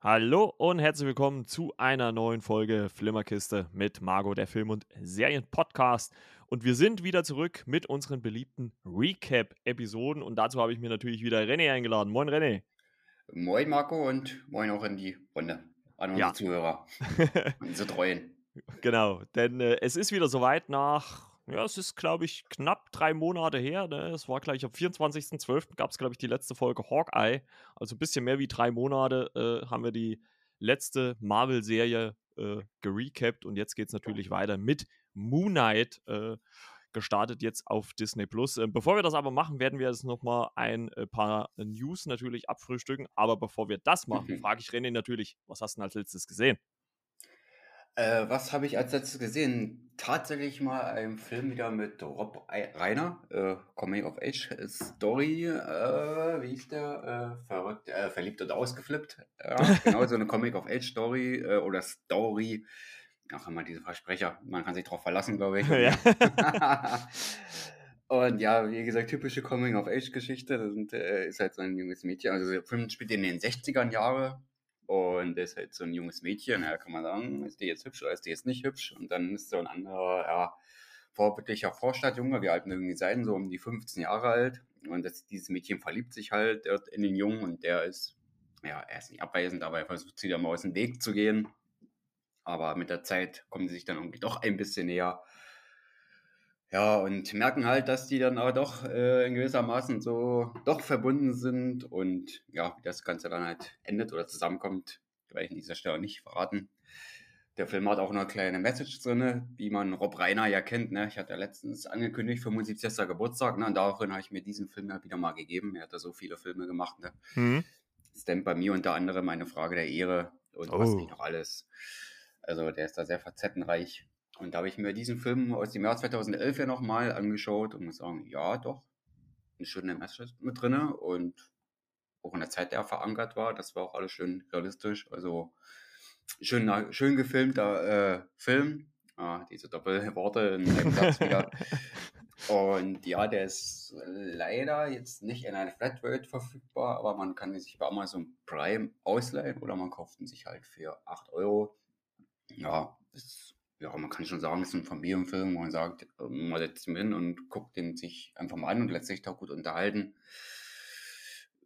Hallo und herzlich willkommen zu einer neuen Folge Flimmerkiste mit Margot, der Film- und Serien-Podcast. Und wir sind wieder zurück mit unseren beliebten Recap-Episoden. Und dazu habe ich mir natürlich wieder René eingeladen. Moin, René. Moin, Marco, und moin auch in die Runde an unsere Ja. Zuhörer, unsere Treuen. Genau, denn äh, es ist wieder soweit nach, ja, es ist, glaube ich, knapp drei Monate her. Ne? Es war gleich am 24.12. gab es, glaube ich, die letzte Folge Hawkeye. Also ein bisschen mehr wie drei Monate äh, haben wir die letzte Marvel-Serie äh, gerecapt und jetzt geht es natürlich weiter mit Moon Knight. Äh, gestartet jetzt auf Disney Plus. Äh, bevor wir das aber machen, werden wir jetzt nochmal ein äh, paar News natürlich abfrühstücken. Aber bevor wir das machen, Mhm. frage ich René natürlich, was hast du denn als letztes gesehen? Äh, was habe ich als letztes gesehen? Tatsächlich mal einen Film wieder mit Rob Ei- Reiner, äh, Coming of Age Story, äh, wie hieß der? Äh, verrückt, äh, verliebt und ausgeflippt. Ja, genau, so eine Coming of Age Story äh, oder Story. Ach, immer diese Versprecher. Man kann sich drauf verlassen, glaube ich. Ja. Und ja, wie gesagt, typische Coming-of-Age-Geschichte. Das sind, äh, ist halt so ein junges Mädchen. Also der Film spielt in den 60ern Jahre. Und ist halt so ein junges Mädchen. Ja, kann man sagen, ist die jetzt hübsch oder ist die jetzt nicht hübsch? Und dann ist so ein anderer, ja, vorbildlicher Vorstadtjunge, wie alt mögen die sein, so um die 15 Jahre alt. Und das, dieses Mädchen verliebt sich halt in den Jungen und der ist, ja, er ist nicht abweisend, aber er versucht sie da mal aus dem Weg zu gehen. Aber mit der Zeit kommen sie sich dann irgendwie doch ein bisschen näher. Ja, und merken halt, dass die dann aber doch äh, in gewissermaßen so doch verbunden sind und ja, wie das Ganze dann halt endet oder zusammenkommt, werde ich an dieser Stelle nicht verraten. Der Film hat auch eine kleine Message drin, wie man Rob Reiner ja kennt. Ne? Ich hatte ja letztens angekündigt, 75. Geburtstag, ne? und daraufhin habe ich mir diesen Film ja wieder mal gegeben. Er hat da so viele Filme gemacht. Ne? Hm? Stand bei mir unter anderem eine Frage der Ehre und was Oh. nicht noch alles. Also der ist da sehr facettenreich. Und da habe ich mir diesen Film aus dem Jahr 2011 ja nochmal angeschaut und muss sagen, ja doch, eine schöne Message mit drinne und auch in der Zeit, der verankert war, das war auch alles schön realistisch. Also schön, schön gefilmter äh, Film. Ah, diese Doppelworte in einem Satz wieder. Und ja, der ist leider jetzt nicht in einer Flatrate verfügbar, aber man kann ihn sich bei Amazon Prime ausleihen oder man kauft ihn sich halt für 8 Euro. Ja, ist, ja, man kann schon sagen, es ist ein Familienfilm, wo man sagt, ähm, man setzt ihn hin und guckt den sich einfach mal an und lässt sich da gut unterhalten.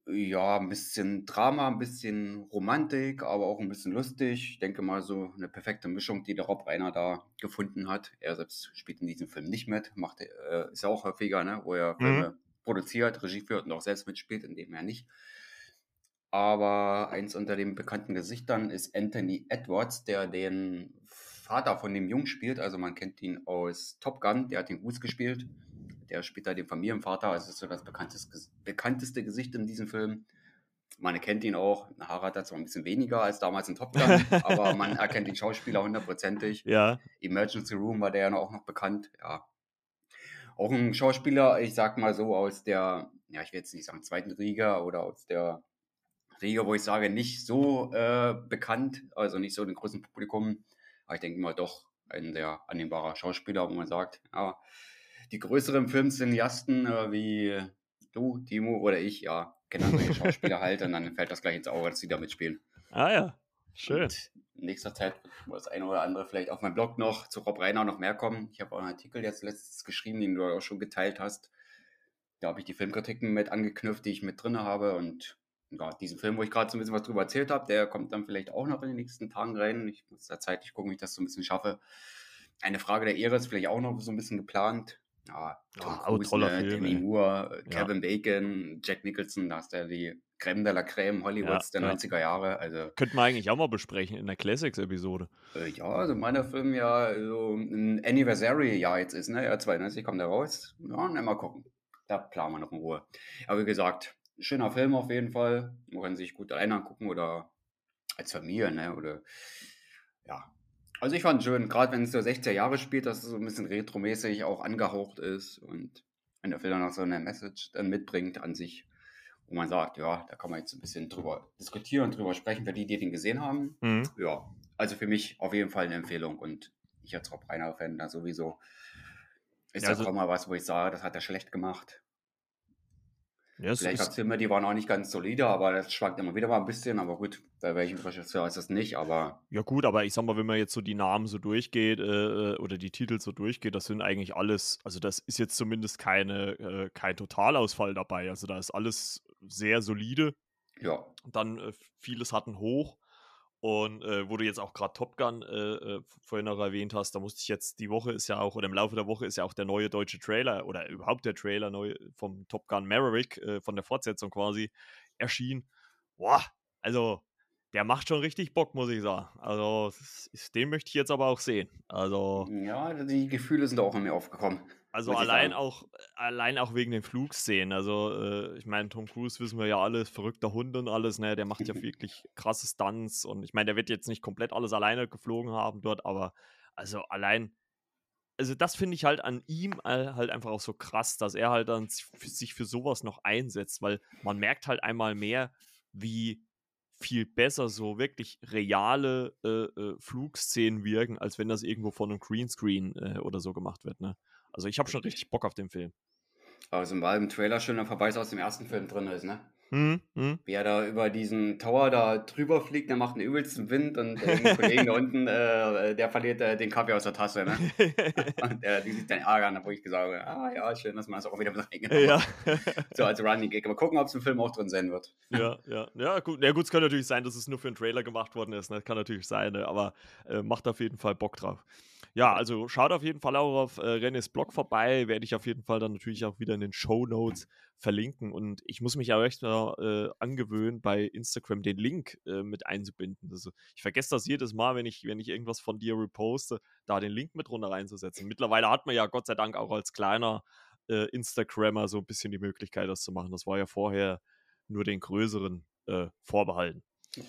Ja, ein bisschen Drama, ein bisschen Romantik, aber auch ein bisschen lustig. Ich denke mal so eine perfekte Mischung, die der Rob Reiner da gefunden hat. Er selbst spielt in diesem Film nicht mit, macht, äh, ist ja auch häufiger, ne, wo er Mhm. Filme produziert, Regie führt und auch selbst mitspielt, in dem er nicht. Aber eins unter den bekannten Gesichtern ist Anthony Edwards, der den Vater von dem Jungen spielt. Also man kennt ihn aus Top Gun, der hat den Goose gespielt. Der spielt da den Familienvater, also ist so das bekannteste, Gesicht in diesem Film. Man erkennt ihn auch, Haare hat zwar ein bisschen weniger als damals in Top Gun, aber man erkennt den Schauspieler hundertprozentig. Ja, Emergency Room war der ja auch noch bekannt, ja. Auch ein Schauspieler, ich sag mal so, aus der, ja, ich will jetzt nicht sagen zweiten Riga oder aus der Riga, wo ich sage, nicht so äh, bekannt, also nicht so dem großen Publikum, aber ich denke mal doch ein sehr annehmbarer Schauspieler, wo man sagt, ja, die größeren Filmcineasten äh, wie du, Timo oder ich, ja, kennen solche Schauspieler halt und dann fällt das gleich ins Auge, dass sie da mitspielen. ah ja, schön. Und in nächster Zeit wird das eine oder andere vielleicht auf meinem Blog noch zu Rob Reiner noch mehr kommen. Ich habe auch einen Artikel jetzt letztens geschrieben, den du auch schon geteilt hast. Da habe ich die Filmkritiken mit angeknüpft, die ich mit drin habe. Und ja, diesen Film, wo ich gerade so ein bisschen was drüber erzählt habe, der kommt dann vielleicht auch noch in den nächsten Tagen rein. Ich muss da zeitlich gucken, wie ich das so ein bisschen schaffe. Eine Frage der Ehre ist vielleicht auch noch so ein bisschen geplant. Ja, Tom Ah, oh, Cruise, toller ne, Film, Demi. Moore, Ja. Kevin Bacon, Jack Nicholson, da hast du ja die Creme de la Creme Hollywoods Ja, der ja. 90er Jahre. Also Könnten wir eigentlich auch mal besprechen in der Classics-Episode. äh, Ja, also meiner Film ja so ein Anniversary-Jahr jetzt ist, ne? Ja, 92 kommt er raus. Ja, na, mal gucken. Da planen wir noch in Ruhe. Aber wie gesagt, schöner Film auf jeden Fall. Man kann sich gut alleine angucken oder als Familie, ne? Oder ja. Also ich fand schön, gerade wenn es so 60er Jahre spielt, dass es so ein bisschen retromäßig auch angehaucht ist und wenn der Film dann noch so eine Message dann mitbringt an sich, wo man sagt, ja, da kann man jetzt ein bisschen drüber diskutieren, drüber sprechen, für die, die den gesehen haben Mhm. ja, also für mich auf jeden Fall eine Empfehlung und ich als Rob Reiner-Fan da sowieso. Ist Ja, das also- auch mal was, wo ich sage, das hat er schlecht gemacht. Ja, Vielleicht es Filme, die waren auch nicht ganz solide, aber das schwankt immer wieder mal ein bisschen. Aber gut, bei welchem Regisseur ist das nicht, aber. Ja, gut, aber ich sag mal, wenn man jetzt so die Namen so durchgeht äh, äh, oder die Titel so durchgeht, das sind eigentlich alles, also das ist jetzt zumindest keine, äh, kein Totalausfall dabei. Also da ist alles sehr solide. Ja. Dann äh, vieles hatten hoch. Und äh, wo du jetzt auch gerade Top Gun äh, äh, vorhin noch erwähnt hast, da musste ich jetzt, die Woche ist ja auch, oder im Laufe der Woche ist ja auch der neue deutsche Trailer oder überhaupt der Trailer neu vom Top Gun Maverick, äh, von der Fortsetzung quasi, erschienen. Boah, also der macht schon richtig Bock, muss ich sagen. Also ist, den möchte ich jetzt aber auch sehen. Also ja, die Gefühle sind auch in mir aufgekommen. Also allein auch, allein auch wegen den Flugszenen. Also, äh, ich meine, Tom Cruise wissen wir ja alle, verrückter Hund und alles, ne? Der macht ja wirklich krasse Stunts und ich meine, der wird jetzt nicht komplett alles alleine geflogen haben dort, aber also allein, also das finde ich halt an ihm halt einfach auch so krass, dass er halt dann sich für sowas noch einsetzt, weil man merkt halt einmal mehr, wie viel besser so wirklich reale äh, äh, Flugszenen wirken, als wenn das irgendwo von einem Greenscreen äh, oder so gemacht wird, ne? Also ich habe schon richtig Bock auf den Film. Also war im Trailer schon ein Verweis aus dem ersten Film drin ist, ne? Hm, hm. Wie er da über diesen Tower da drüber fliegt, der macht einen übelsten Wind und äh, der Kollege da unten, äh, der verliert äh, den Kaffee aus der Tasse, ne? und äh, die sich dann ärgern, wo ich gesagt habe, ah ja, schön, dass man das auch wieder mit reingenommen ja. So als Running Gag. Mal gucken, ob es im Film auch drin sein wird. ja, ja. Ja, gut. Ja, gut, es kann natürlich sein, dass es nur für einen Trailer gemacht worden ist, ne? Kann natürlich sein, ne? aber äh, macht auf jeden Fall Bock drauf. Ja, also schaut auf jeden Fall auch auf äh, Rennes Blog vorbei. Werde ich auf jeden Fall dann natürlich auch wieder in den Show Notes verlinken. Und ich muss mich auch echt äh, angewöhnen, bei Instagram den Link äh, mit einzubinden. Also ich vergesse das jedes Mal, wenn ich, wenn ich irgendwas von dir reposte, da den Link mit runter reinzusetzen. Mittlerweile hat man ja Gott sei Dank auch als kleiner äh, Instagrammer so ein bisschen die Möglichkeit, das zu machen. Das war ja vorher nur den größeren äh, vorbehalten.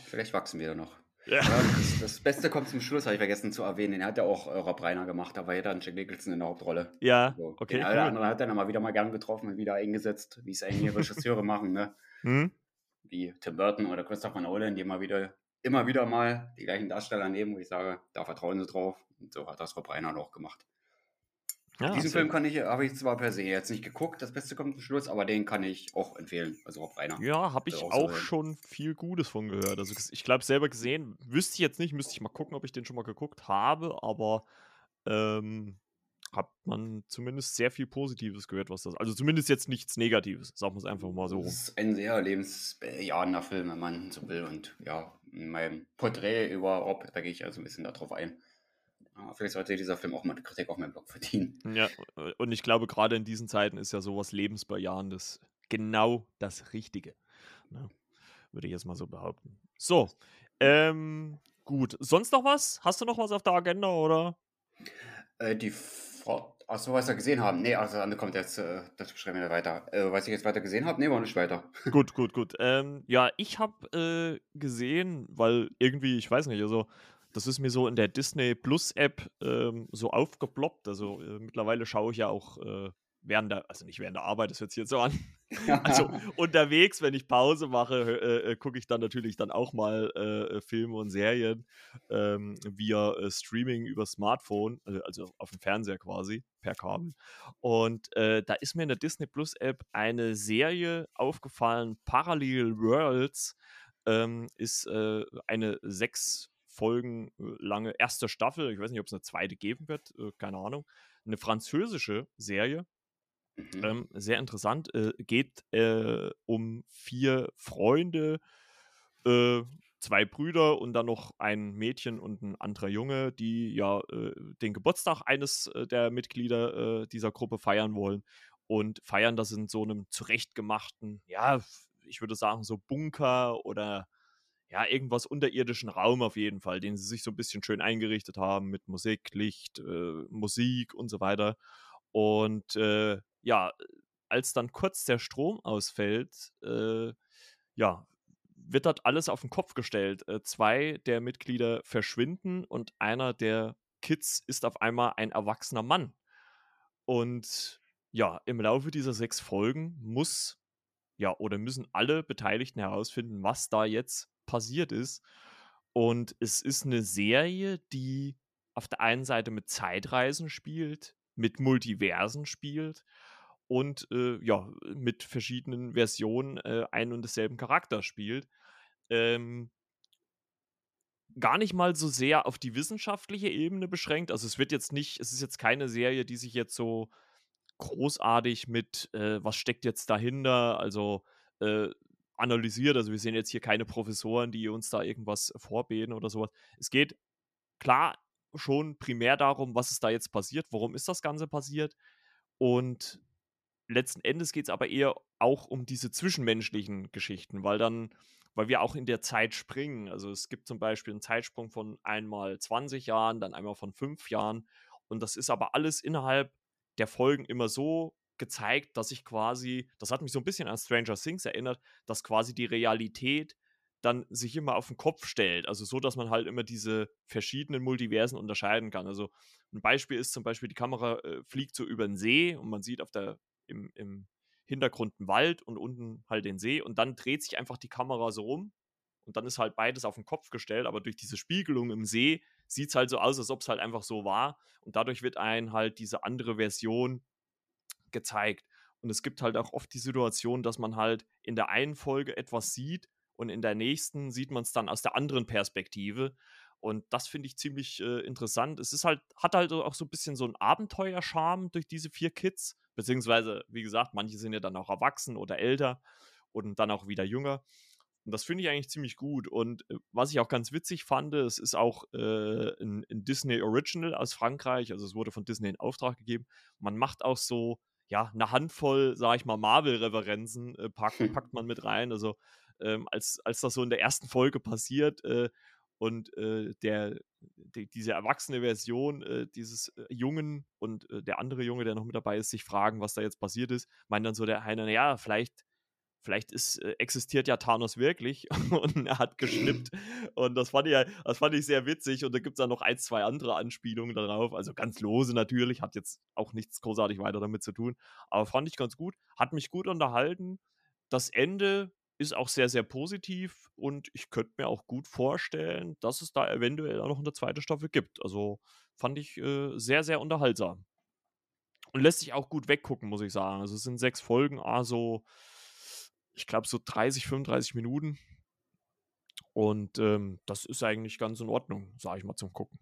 Vielleicht wachsen wir da noch. Ja. Das, das, Beste kommt zum Schluss, habe ich vergessen zu erwähnen. Den hat ja auch äh, Rob Reiner gemacht, da war ja dann Jack Nicholson in der Hauptrolle. Ja, also, okay. Den cool. anderen hat er dann mal wieder mal gern getroffen und wieder eingesetzt, wie es eigentlich Regisseure machen, ne? Hm? Wie Tim Burton oder Christopher Nolan, die immer wieder, immer wieder mal die gleichen Darsteller nehmen, wo ich sage, da vertrauen sie drauf. Und so hat das Rob Reiner auch gemacht. Ja, Diesen Film kann ich, habe ich zwar per se jetzt nicht geguckt, das Beste kommt zum Schluss, aber den kann ich auch empfehlen. Also Rob Reiner. Ja, habe ich auch, auch schon viel Gutes von gehört. Also ich glaube selber gesehen, wüsste ich jetzt nicht, müsste ich mal gucken, ob ich den schon mal geguckt habe, aber ähm, hat man zumindest sehr viel Positives gehört, was das. Also zumindest jetzt nichts Negatives, sagen wir es einfach mal so. Das ist ein sehr lebensbejahender Film, wenn man so will. Und ja, in meinem Porträt über Rob, da gehe ich also ein bisschen darauf ein. Vielleicht sollte dieser Film auch mal eine Kritik auf meinem Blog verdienen. Ja, und ich glaube, gerade in diesen Zeiten ist ja sowas Lebensbejahendes genau das Richtige. Ne? Würde ich jetzt mal so behaupten. So, ähm, gut. Sonst noch was? Hast du noch was auf der Agenda, oder? Äh, die Fort Achso, was wir gesehen haben. Nee, also andere kommt jetzt, äh, das beschreiben wir weiter. Äh, was ich jetzt weiter gesehen habe, nee, war nicht weiter. gut, gut, gut. Ähm, ja, ich habe äh, gesehen, weil irgendwie, ich weiß nicht, also das ist mir so in der Disney Plus App ähm, so aufgeploppt. Also äh, mittlerweile schaue ich ja auch äh, während der, also nicht während der Arbeit, das hört sich jetzt so an. also unterwegs, wenn ich Pause mache, äh, äh, gucke ich dann natürlich dann auch mal äh, Filme und Serien ähm, via äh, Streaming über Smartphone, also auf dem Fernseher quasi, per Kabel. Und da ist mir in der Disney Plus App eine Serie aufgefallen, Parallel Worlds. Ähm, ist eine sechs Folgen äh, lange erste Staffel. Ich weiß nicht, ob es eine zweite geben wird, äh, keine Ahnung. Eine französische Serie. Mhm. Ähm, sehr interessant. Äh, geht äh, um vier Freunde, äh, zwei Brüder und dann noch ein Mädchen und ein anderer Junge, die ja äh, den Geburtstag eines der Mitglieder dieser Gruppe feiern wollen und feiern das in so einem zurechtgemachten, ja, ich würde sagen, so Bunker oder ja, irgendwas unterirdischen Raum auf jeden Fall, den sie sich so ein bisschen schön eingerichtet haben mit Musik, Licht, äh, Musik und so weiter. Und äh, ja, als dann kurz der Strom ausfällt, äh, ja, wird dort alles auf den Kopf gestellt. Äh, zwei der Mitglieder verschwinden und einer der Kids ist auf einmal ein erwachsener Mann. Und ja, im Laufe dieser sechs Folgen muss ja oder müssen alle Beteiligten herausfinden, was da jetzt passiert ist. Und es ist eine Serie, die auf der einen Seite mit Zeitreisen spielt, mit Multiversen spielt und äh, ja, mit verschiedenen Versionen äh, ein und desselben Charakter spielt. Ähm, gar nicht mal so sehr auf die wissenschaftliche Ebene beschränkt. Also es wird jetzt nicht, es ist jetzt keine Serie, die sich jetzt so großartig mit, äh, was steckt jetzt dahinter, also äh, analysiert. Also wir sehen jetzt hier keine Professoren, die uns da irgendwas vorbeten oder sowas. Es geht klar schon primär darum, was ist da jetzt passiert, warum ist das Ganze passiert. Und letzten Endes geht es aber eher auch um diese zwischenmenschlichen Geschichten, weil dann, weil wir auch in der Zeit springen. Also es gibt zum Beispiel einen Zeitsprung von einmal 20 Jahren, dann einmal von fünf Jahren. Und das ist aber alles innerhalb der Folgen immer so gezeigt, dass ich quasi, das hat mich so ein bisschen an Stranger Things erinnert, dass quasi die Realität dann sich immer auf den Kopf stellt. Also so, dass man halt immer diese verschiedenen Multiversen unterscheiden kann. Also ein Beispiel ist zum Beispiel, die Kamera äh, fliegt so über den See und man sieht auf der, im, im Hintergrund einen Wald und unten halt den See und dann dreht sich einfach die Kamera so rum und dann ist halt beides auf den Kopf gestellt, aber durch diese Spiegelung im See sieht es halt so aus, als ob es halt einfach so war und dadurch wird ein halt diese andere Version gezeigt. Und es gibt halt auch oft die Situation, dass man halt in der einen Folge etwas sieht und in der nächsten sieht man es dann aus der anderen Perspektive. Und das finde ich ziemlich äh, interessant. Es ist halt, hat halt auch so ein bisschen so einen Abenteuerscharme durch diese vier Kids. Beziehungsweise, wie gesagt, manche sind ja dann auch erwachsen oder älter und dann auch wieder jünger. Und das finde ich eigentlich ziemlich gut. Und äh, was ich auch ganz witzig fand, es ist auch äh, ein, ein, Disney Original aus Frankreich. Also es wurde von Disney in Auftrag gegeben. Man macht auch so, ja, eine Handvoll, sage ich mal, Marvel-Referenzen äh, packt, packt man mit rein. Also ähm, als, als das so in der ersten Folge passiert äh, und äh, der, die, diese erwachsene Version äh, dieses Jungen und der andere Junge, der noch mit dabei ist, sich fragen, was da jetzt passiert ist, meint dann so der eine, naja, vielleicht vielleicht ist, äh, existiert ja Thanos wirklich und er hat geschnippt. Und das fand ich, das fand ich sehr witzig. Und da gibt es dann noch ein, zwei andere Anspielungen darauf. Also ganz lose natürlich, hat jetzt auch nichts großartig weiter damit zu tun. Aber fand ich ganz gut, hat mich gut unterhalten. Das Ende ist auch sehr, sehr positiv und ich könnte mir auch gut vorstellen, dass es da eventuell auch noch eine zweite Staffel gibt. Also fand ich äh, sehr, sehr unterhaltsam. Und lässt sich auch gut weggucken, muss ich sagen. Also es sind sechs Folgen, also ich glaube, so 30, 35 Minuten. Und ähm, das ist eigentlich ganz in Ordnung, sage ich mal, zum Gucken.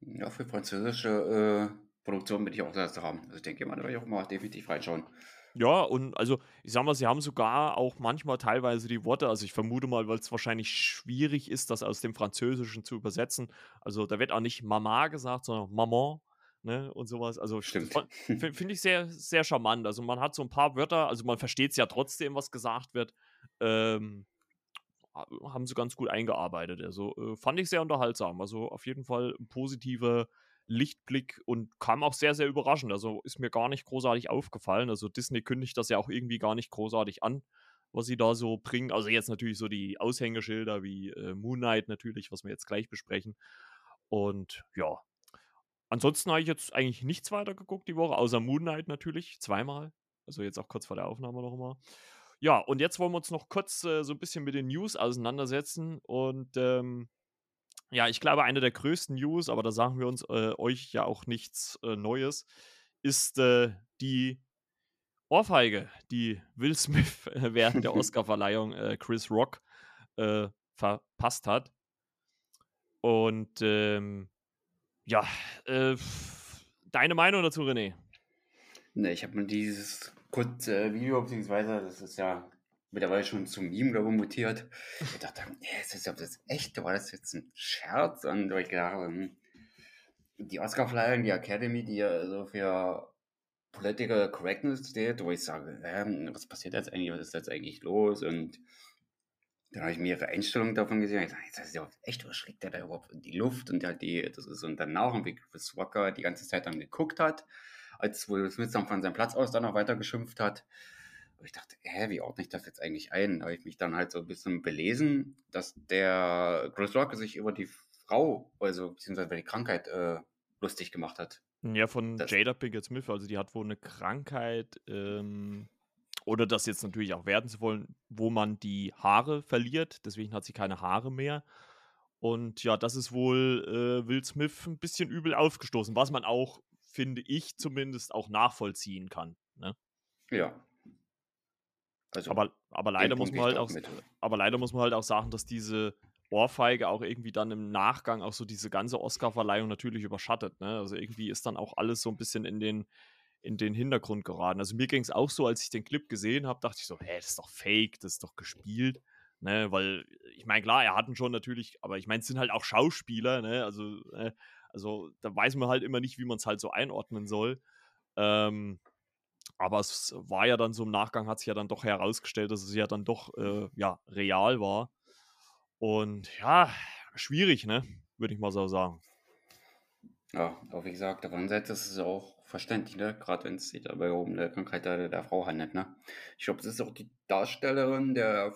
Ja, für französische äh, Produktion bin ich auch sehr zu haben. Also ich denke, man werde auch mal definitiv reinschauen. Ja, und also ich sag mal, sie haben sogar auch manchmal teilweise die Worte, also ich vermute mal, weil es wahrscheinlich schwierig ist, das aus dem Französischen zu übersetzen. Also da wird auch nicht Mama gesagt, sondern Maman ne, und sowas. Also finde ich sehr, sehr charmant. Also man hat so ein paar Wörter, also man versteht es ja trotzdem, was gesagt wird. Ähm, haben sie ganz gut eingearbeitet. Also äh, fand ich sehr unterhaltsam. Also auf jeden Fall ein positiver Lichtblick und kam auch sehr, sehr überraschend. Also ist mir gar nicht großartig aufgefallen. Also Disney kündigt das ja auch irgendwie gar nicht großartig an, was sie da so bringen. Also jetzt natürlich so die Aushängeschilder wie äh, Moon Knight natürlich, was wir jetzt gleich besprechen. Und ja, Ansonsten habe ich jetzt eigentlich nichts weiter geguckt die Woche, außer Moon Knight natürlich, zweimal. Also jetzt auch kurz vor der Aufnahme noch mal. Ja, und jetzt wollen wir uns noch kurz äh, so ein bisschen mit den News auseinandersetzen. Und ähm, ja, ich glaube, eine der größten News, aber da sagen wir uns äh, euch ja auch nichts äh, Neues, ist äh, die Ohrfeige, die Will Smith während der Oscarverleihung äh, Chris Rock äh, verpasst hat. Und ähm, ja, äh, deine Meinung dazu, René? Ne, ich habe mir dieses kurze äh, Video, beziehungsweise das ist ja mittlerweile schon zum Meme, glaube ich, mutiert. Ich dachte, nee, ist das, das echt, war das jetzt ein Scherz? Und ich gedacht, hm, die Oscar-Verleihung, die Academy, die ja so für Political Correctness steht, wo ich sage, äh, was passiert jetzt eigentlich, was ist jetzt eigentlich los? Und dann habe ich mehrere Einstellungen davon gesehen. Ich dachte, das ist ja echt, was schlägt der da überhaupt in die Luft? Und der hat die, das ist, und danach, wie Chris Walker die ganze Zeit dann geguckt hat, als Will Smith dann von seinem Platz aus dann noch weiter geschimpft hat. Und ich dachte, hä, wie ordne ich das jetzt eigentlich ein? Da habe ich mich dann halt so ein bisschen belesen, dass der Chris Rock sich über die Frau, also beziehungsweise über die Krankheit äh, lustig gemacht hat. Ja, von das, Jada Pinkett Smith, also die hat wohl eine Krankheit, ähm, oder das jetzt natürlich auch werden zu wollen, wo man die Haare verliert. Deswegen hat sie keine Haare mehr. Und ja, das ist wohl äh, Will Smith ein bisschen übel aufgestoßen, was man auch, finde ich zumindest, auch nachvollziehen kann. Ne? Ja. Also, aber, aber leider muss man halt auch, aber leider muss man halt auch sagen, dass diese Ohrfeige auch irgendwie dann im Nachgang auch so diese ganze Oscar-Verleihung natürlich überschattet. Ne? Also irgendwie ist dann auch alles so ein bisschen in den, in den Hintergrund geraten. Also mir ging es auch so, als ich den Clip gesehen habe, dachte ich so, hä, das ist doch fake, das ist doch gespielt. Ne, weil, ich meine, klar, er hatten schon natürlich, aber ich meine, es sind halt auch Schauspieler, ne? Also, äh, also da weiß man halt immer nicht, wie man es halt so einordnen soll. Ähm, aber es war ja dann so im Nachgang, hat sich ja dann doch herausgestellt, dass es ja dann doch äh, ja, real war. Und ja, schwierig, ne? Würde ich mal so sagen. Ja, aber wie gesagt, auf der anderen Seite ist es auch verständlich, ne? Gerade wenn es sich dabei um eine Krankheit der, der Frau handelt, ne? Ich glaube, das ist auch die Darstellerin der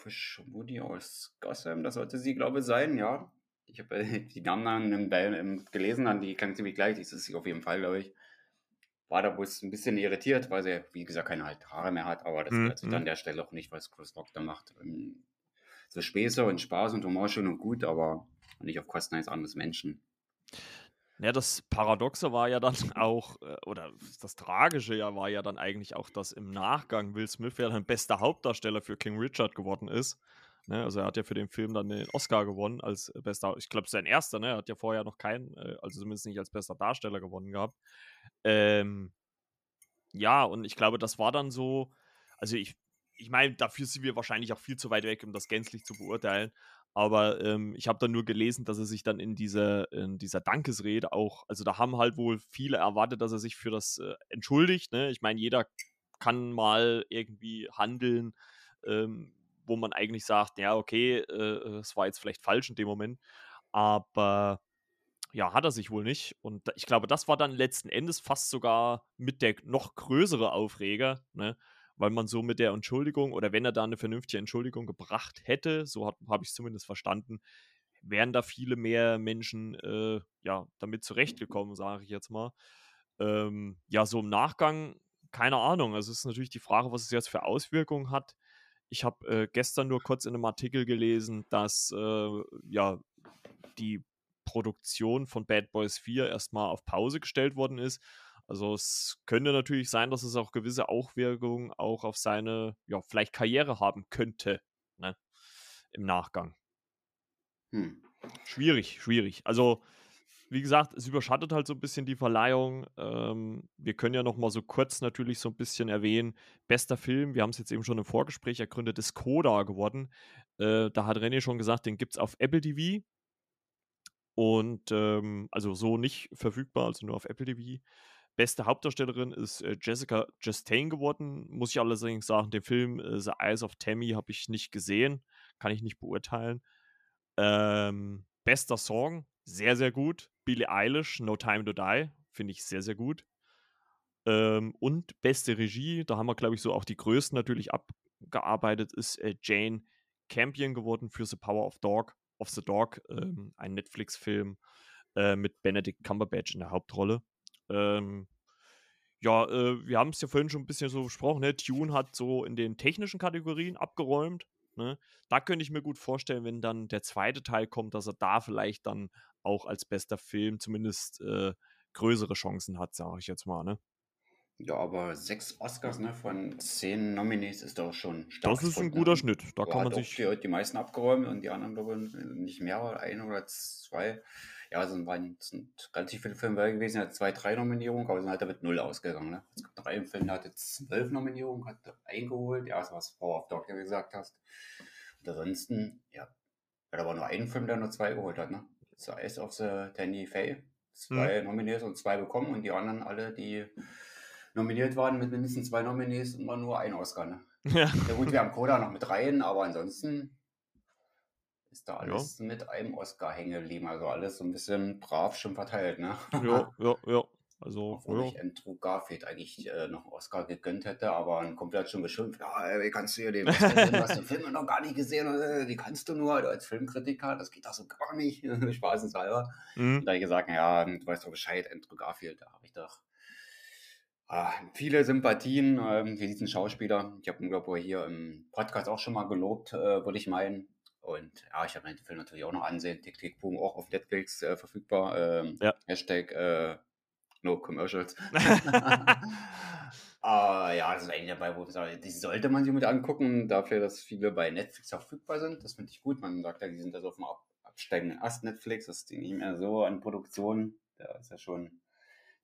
Woody aus Gotham, das sollte sie, glaube ich, sein, ja. Ich habe äh, die Namen im, im, gelesen, dann die klang ziemlich gleich, das ist sie auf jeden Fall, glaube ich. War da bloß ein bisschen irritiert, weil sie, wie gesagt, keine halt Haare mehr hat, aber das mhm. hört sich an der Stelle auch nicht, was Chris Rock da macht. Ähm, so Späße und Spaß und Humor schön und gut, aber nicht auf Kosten eines anderen Menschen. Ja, das Paradoxe war ja dann auch, äh, oder das Tragische ja war ja dann eigentlich auch, dass im Nachgang Will Smith ja dann bester Hauptdarsteller für King Richard geworden ist. Ne? Also er hat ja für den Film dann den Oscar gewonnen als bester, ich glaube, sein erster, ne? Er hat ja vorher noch keinen, äh, also zumindest nicht als bester Darsteller gewonnen gehabt. Ähm, ja, und ich glaube, das war dann so, also ich, ich meine, dafür sind wir wahrscheinlich auch viel zu weit weg, um das gänzlich zu beurteilen. Aber ähm, ich habe dann nur gelesen, dass er sich dann in dieser, in dieser Dankesrede auch, also da haben halt wohl viele erwartet, dass er sich für das äh, entschuldigt. Ne? Ich meine, jeder kann mal irgendwie handeln, ähm, wo man eigentlich sagt, ja, okay, äh, es war jetzt vielleicht falsch in dem Moment. Aber ja, hat er sich wohl nicht. Und ich glaube, das war dann letzten Endes fast sogar mit der noch größere Aufreger, ne? Weil man so mit der Entschuldigung oder wenn er da eine vernünftige Entschuldigung gebracht hätte, so habe ich es zumindest verstanden, wären da viele mehr Menschen äh, ja damit zurechtgekommen, sage ich jetzt mal. Ähm, ja, so im Nachgang, keine Ahnung. Also es ist natürlich die Frage, was es jetzt für Auswirkungen hat. Ich habe äh, gestern nur kurz in einem Artikel gelesen, dass äh, ja die Produktion von Bad Boys 4 erstmal auf Pause gestellt worden ist also es könnte natürlich sein, dass es auch gewisse Auswirkungen auch auf seine, ja, vielleicht Karriere haben könnte, ne? Im Nachgang. Hm. Schwierig, schwierig. Also, wie gesagt, es überschattet halt so ein bisschen die Verleihung. Ähm, wir können ja noch mal so kurz natürlich so ein bisschen erwähnen. Bester Film, wir haben es jetzt eben schon im Vorgespräch ergründet, ist Coda geworden. Äh, da hat René schon gesagt, den gibt es auf Apple TV. Und ähm, also so nicht verfügbar, also nur auf Apple TV. Beste Hauptdarstellerin ist äh, Jessica Chastain geworden. Muss ich allerdings sagen, den Film äh, The Eyes of Tammy habe ich nicht gesehen. Kann ich nicht beurteilen. Ähm, bester Song, sehr, sehr gut. Billie Eilish, No Time to Die. Finde ich sehr, sehr gut. Ähm, und beste Regie, da haben wir, glaube ich, so auch die Größten natürlich abgearbeitet, ist äh, Jane Campion geworden für The Power of Dog, of the Dog, ähm, ein Netflix-Film äh, mit Benedict Cumberbatch in der Hauptrolle. Ähm, ja, äh, wir haben es ja vorhin schon ein bisschen so besprochen, ne? Tune hat so in den technischen Kategorien abgeräumt. Ne? Da könnte ich mir gut vorstellen, wenn dann der zweite Teil kommt, dass er da vielleicht dann auch als bester Film zumindest äh, größere Chancen hat, sage ich jetzt mal. Ne? Ja, aber sechs Oscars ne, von zehn Nominees ist doch schon stark. Das ist ein guter ne? Schnitt. Da kann man sich. Die, die meisten abgeräumt und die anderen, glaube ich, nicht mehr, ein oder zwei ja, also waren, sind relativ viele Filme bei gewesen, er hat zwei, drei Nominierungen, aber sind halt damit null ausgegangen. Ne? Es gibt drei Filme, der hatte zwölf Nominierungen, hat eingeholt, ja, das was Power of Dog ja gesagt hast. Und ansonsten, ja, hat aber nur einen Film, der nur zwei geholt hat, ne? The Eyes of the Danny Fay. Zwei hm. Nominees und zwei bekommen und die anderen alle, die nominiert waren mit mindestens zwei Nominees, immer nur ein Oscar, ne? Ja. ja gut, wir haben Coda noch mit rein, aber ansonsten ist da alles ja. mit einem Oscar hängen geblieben. Also alles so ein bisschen brav schon verteilt, ne? Ja, ja, ja. Also, Obwohl ja. ich Andrew Garfield eigentlich äh, noch einen Oscar gegönnt hätte, aber ein Kumpel hat schon beschimpft, ja, wie kannst du hier den, du hast den Film noch gar nicht gesehen, äh, wie kannst du nur, als Filmkritiker, das geht doch so gar nicht, spaßenshalber. Mhm. Da habe ich gesagt, ja, du weißt doch Bescheid, Andrew Garfield, da habe ich doch ah, viele Sympathien ähm, für diesen Schauspieler. Ich habe ihn, glaube ich, hier im Podcast auch schon mal gelobt, äh, würde ich meinen. Und ja, ich habe mir den Film natürlich auch noch ansehen. Tick Tick Boom auch auf Netflix äh, verfügbar. Ähm, ja. Hashtag äh, No commercials. Uh, ja, das ist eigentlich dabei, wo ich sage, die sollte man sich mit angucken, dafür, dass viele bei Netflix verfügbar sind. Das finde ich gut. Man sagt ja, die sind da so auf dem absteigenden Ast Netflix, das ist nicht mehr so an Produktion. Da ist ja schon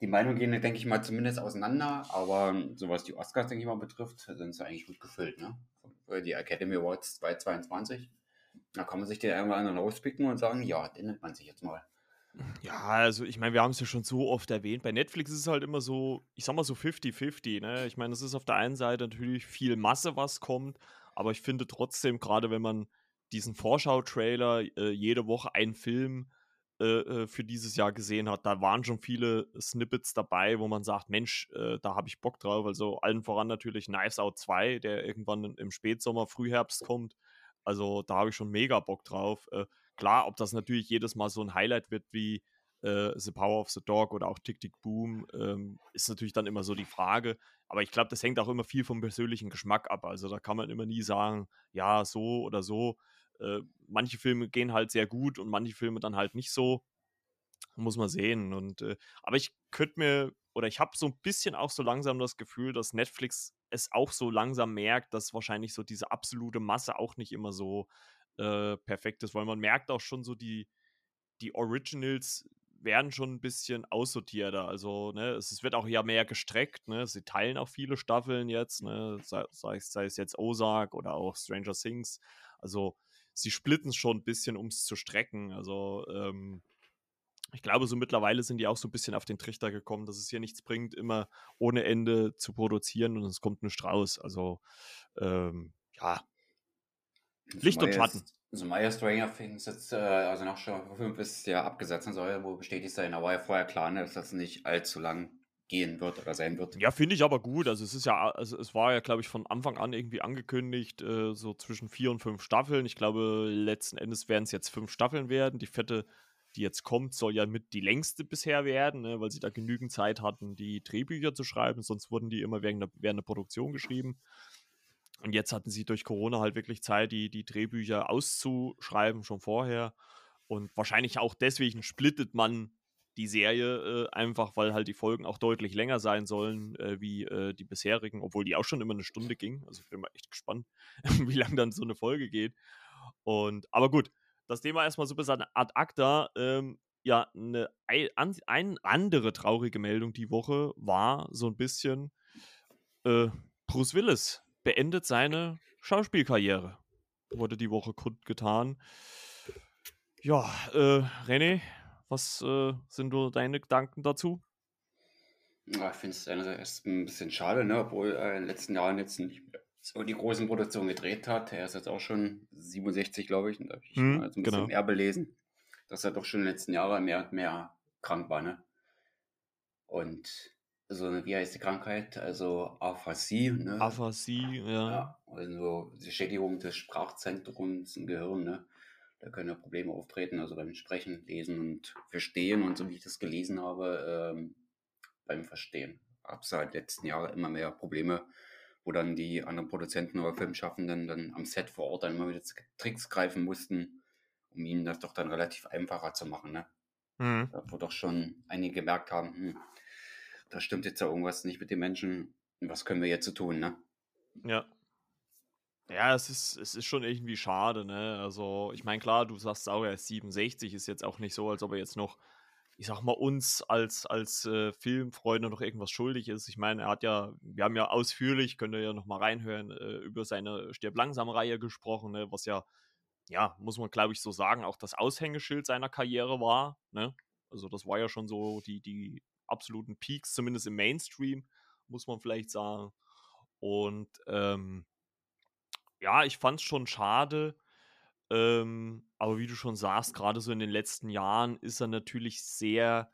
die Meinungen gehen, denke ich mal, zumindest auseinander. Aber so was die Oscars, denke ich mal, betrifft, sind sie eigentlich gut gefüllt. Ne? Die Academy Awards 2022. Da kann man sich den irgendwann anderen rauspicken und sagen, ja, den nimmt man sich jetzt mal. Ja, also ich meine, wir haben es ja schon so oft erwähnt. Bei Netflix ist es halt immer so, ich sag mal so 50-50. Ne? Ich meine, es ist auf der einen Seite natürlich viel Masse, was kommt, aber ich finde trotzdem, gerade wenn man diesen Vorschau-Trailer äh, jede Woche einen Film äh, äh, für dieses Jahr gesehen hat, da waren schon viele Snippets dabei, wo man sagt, Mensch, äh, da habe ich Bock drauf. Also allen voran natürlich Knives Out 2, der irgendwann im Spätsommer, Frühherbst kommt. Also da habe ich schon mega Bock drauf. Äh, Klar, ob das natürlich jedes Mal so ein Highlight wird wie äh, The Power of the Dog oder auch Tick Tick Boom, ähm, ist natürlich dann immer so die Frage. Aber ich glaube, das hängt auch immer viel vom persönlichen Geschmack ab. Also da kann man immer nie sagen, ja, so oder so. Äh, manche Filme gehen halt sehr gut und manche Filme dann halt nicht so. Muss man sehen. Und, äh, aber ich könnte mir, oder ich habe so ein bisschen auch so langsam das Gefühl, dass Netflix es auch so langsam merkt, dass wahrscheinlich so diese absolute Masse auch nicht immer so äh, perfekt ist, weil man merkt auch schon so, die, die Originals werden schon ein bisschen aussortierter. Also, ne, es, es, wird auch ja mehr gestreckt, ne? Sie teilen auch viele Staffeln jetzt, ne? Sei, sei, sei es jetzt Ozark oder auch Stranger Things. Also, sie splitten schon ein bisschen, um es zu strecken. Also, ähm, ich glaube, so mittlerweile sind die auch so ein bisschen auf den Trichter gekommen, dass es hier nichts bringt, immer ohne Ende zu produzieren und es kommt ein Strauß. Also, ähm, ja, Licht und Schatten. So Maya Stranger Things jetzt, äh, also nach Staffel 5 ist ja abgesetzt und soll wo bestätigt sein, da war ja vorher klar, ne, dass das nicht allzu lang gehen wird oder sein wird. Ja, finde ich aber gut. Also es ist ja, also es war ja, glaube ich, von Anfang an irgendwie angekündigt, äh, so zwischen vier und fünf Staffeln. Ich glaube, letzten Endes werden es jetzt fünf Staffeln werden. Die vierte, die jetzt kommt, soll ja mit die längste bisher werden, ne, weil sie da genügend Zeit hatten, die Drehbücher zu schreiben. Sonst wurden die immer während der, während der Produktion geschrieben. Und jetzt hatten sie durch Corona halt wirklich Zeit, die, die Drehbücher auszuschreiben, schon vorher. Und wahrscheinlich auch deswegen splittet man die Serie äh, einfach, weil halt die Folgen auch deutlich länger sein sollen äh, wie äh, die bisherigen, obwohl die auch schon immer eine Stunde ging. Also ich bin mal echt gespannt, wie lange dann so eine Folge geht. Und aber gut, das Thema erstmal so bis an ad acta. Ähm, ja, eine ein, ein, andere traurige Meldung die Woche war so ein bisschen äh, Bruce Willis beendet seine Schauspielkarriere. Wurde die Woche kundgetan. Ja, äh, René, was äh, sind nur deine Gedanken dazu? Ja, ich finde es einerseits ein bisschen schade, ne? obwohl er in den letzten Jahren jetzt nicht so die großen Produktionen gedreht hat. Er ist jetzt auch schon 67, glaube ich, und da habe ich hm, mal so ein bisschen genau. mehr belesen, dass er doch schon in den letzten Jahren mehr und mehr krank war. Ne? Und so eine, wie heißt die Krankheit? Also Aphasie. Ne? Aphasie, ja. ja. Also die Schädigung des Sprachzentrums im Gehirn, ne? Da können ja Probleme auftreten, also beim Sprechen, Lesen und Verstehen und so wie ich das gelesen habe, ähm, beim Verstehen. Es seit letzten Jahren immer mehr Probleme, wo dann die anderen Produzenten oder Filmschaffenden dann am Set vor Ort dann immer wieder Tricks greifen mussten, um ihnen das doch dann relativ einfacher zu machen. Ne? Mhm. Da wo doch schon einige gemerkt haben, hm, da stimmt jetzt ja irgendwas nicht mit den Menschen. Was können wir jetzt so tun, ne? Ja. Ja, es ist, es ist schon irgendwie schade, ne? Also, ich meine, klar, du sagst auch, er ist 67, ist jetzt auch nicht so, als ob er jetzt noch, ich sag mal, uns als, als äh, Filmfreunde noch irgendwas schuldig ist. Ich meine, er hat ja, wir haben ja ausführlich, könnt ihr ja noch mal reinhören, äh, über seine Stirb langsam-Reihe gesprochen, ne? Was ja, ja, muss man glaube ich so sagen, auch das Aushängeschild seiner Karriere war, ne? Also, das war ja schon so die, die absoluten Peaks, zumindest im Mainstream, muss man vielleicht sagen. Und ähm, ja, ich fand es schon schade. Ähm, aber wie du schon sagst, gerade so in den letzten Jahren ist er natürlich sehr,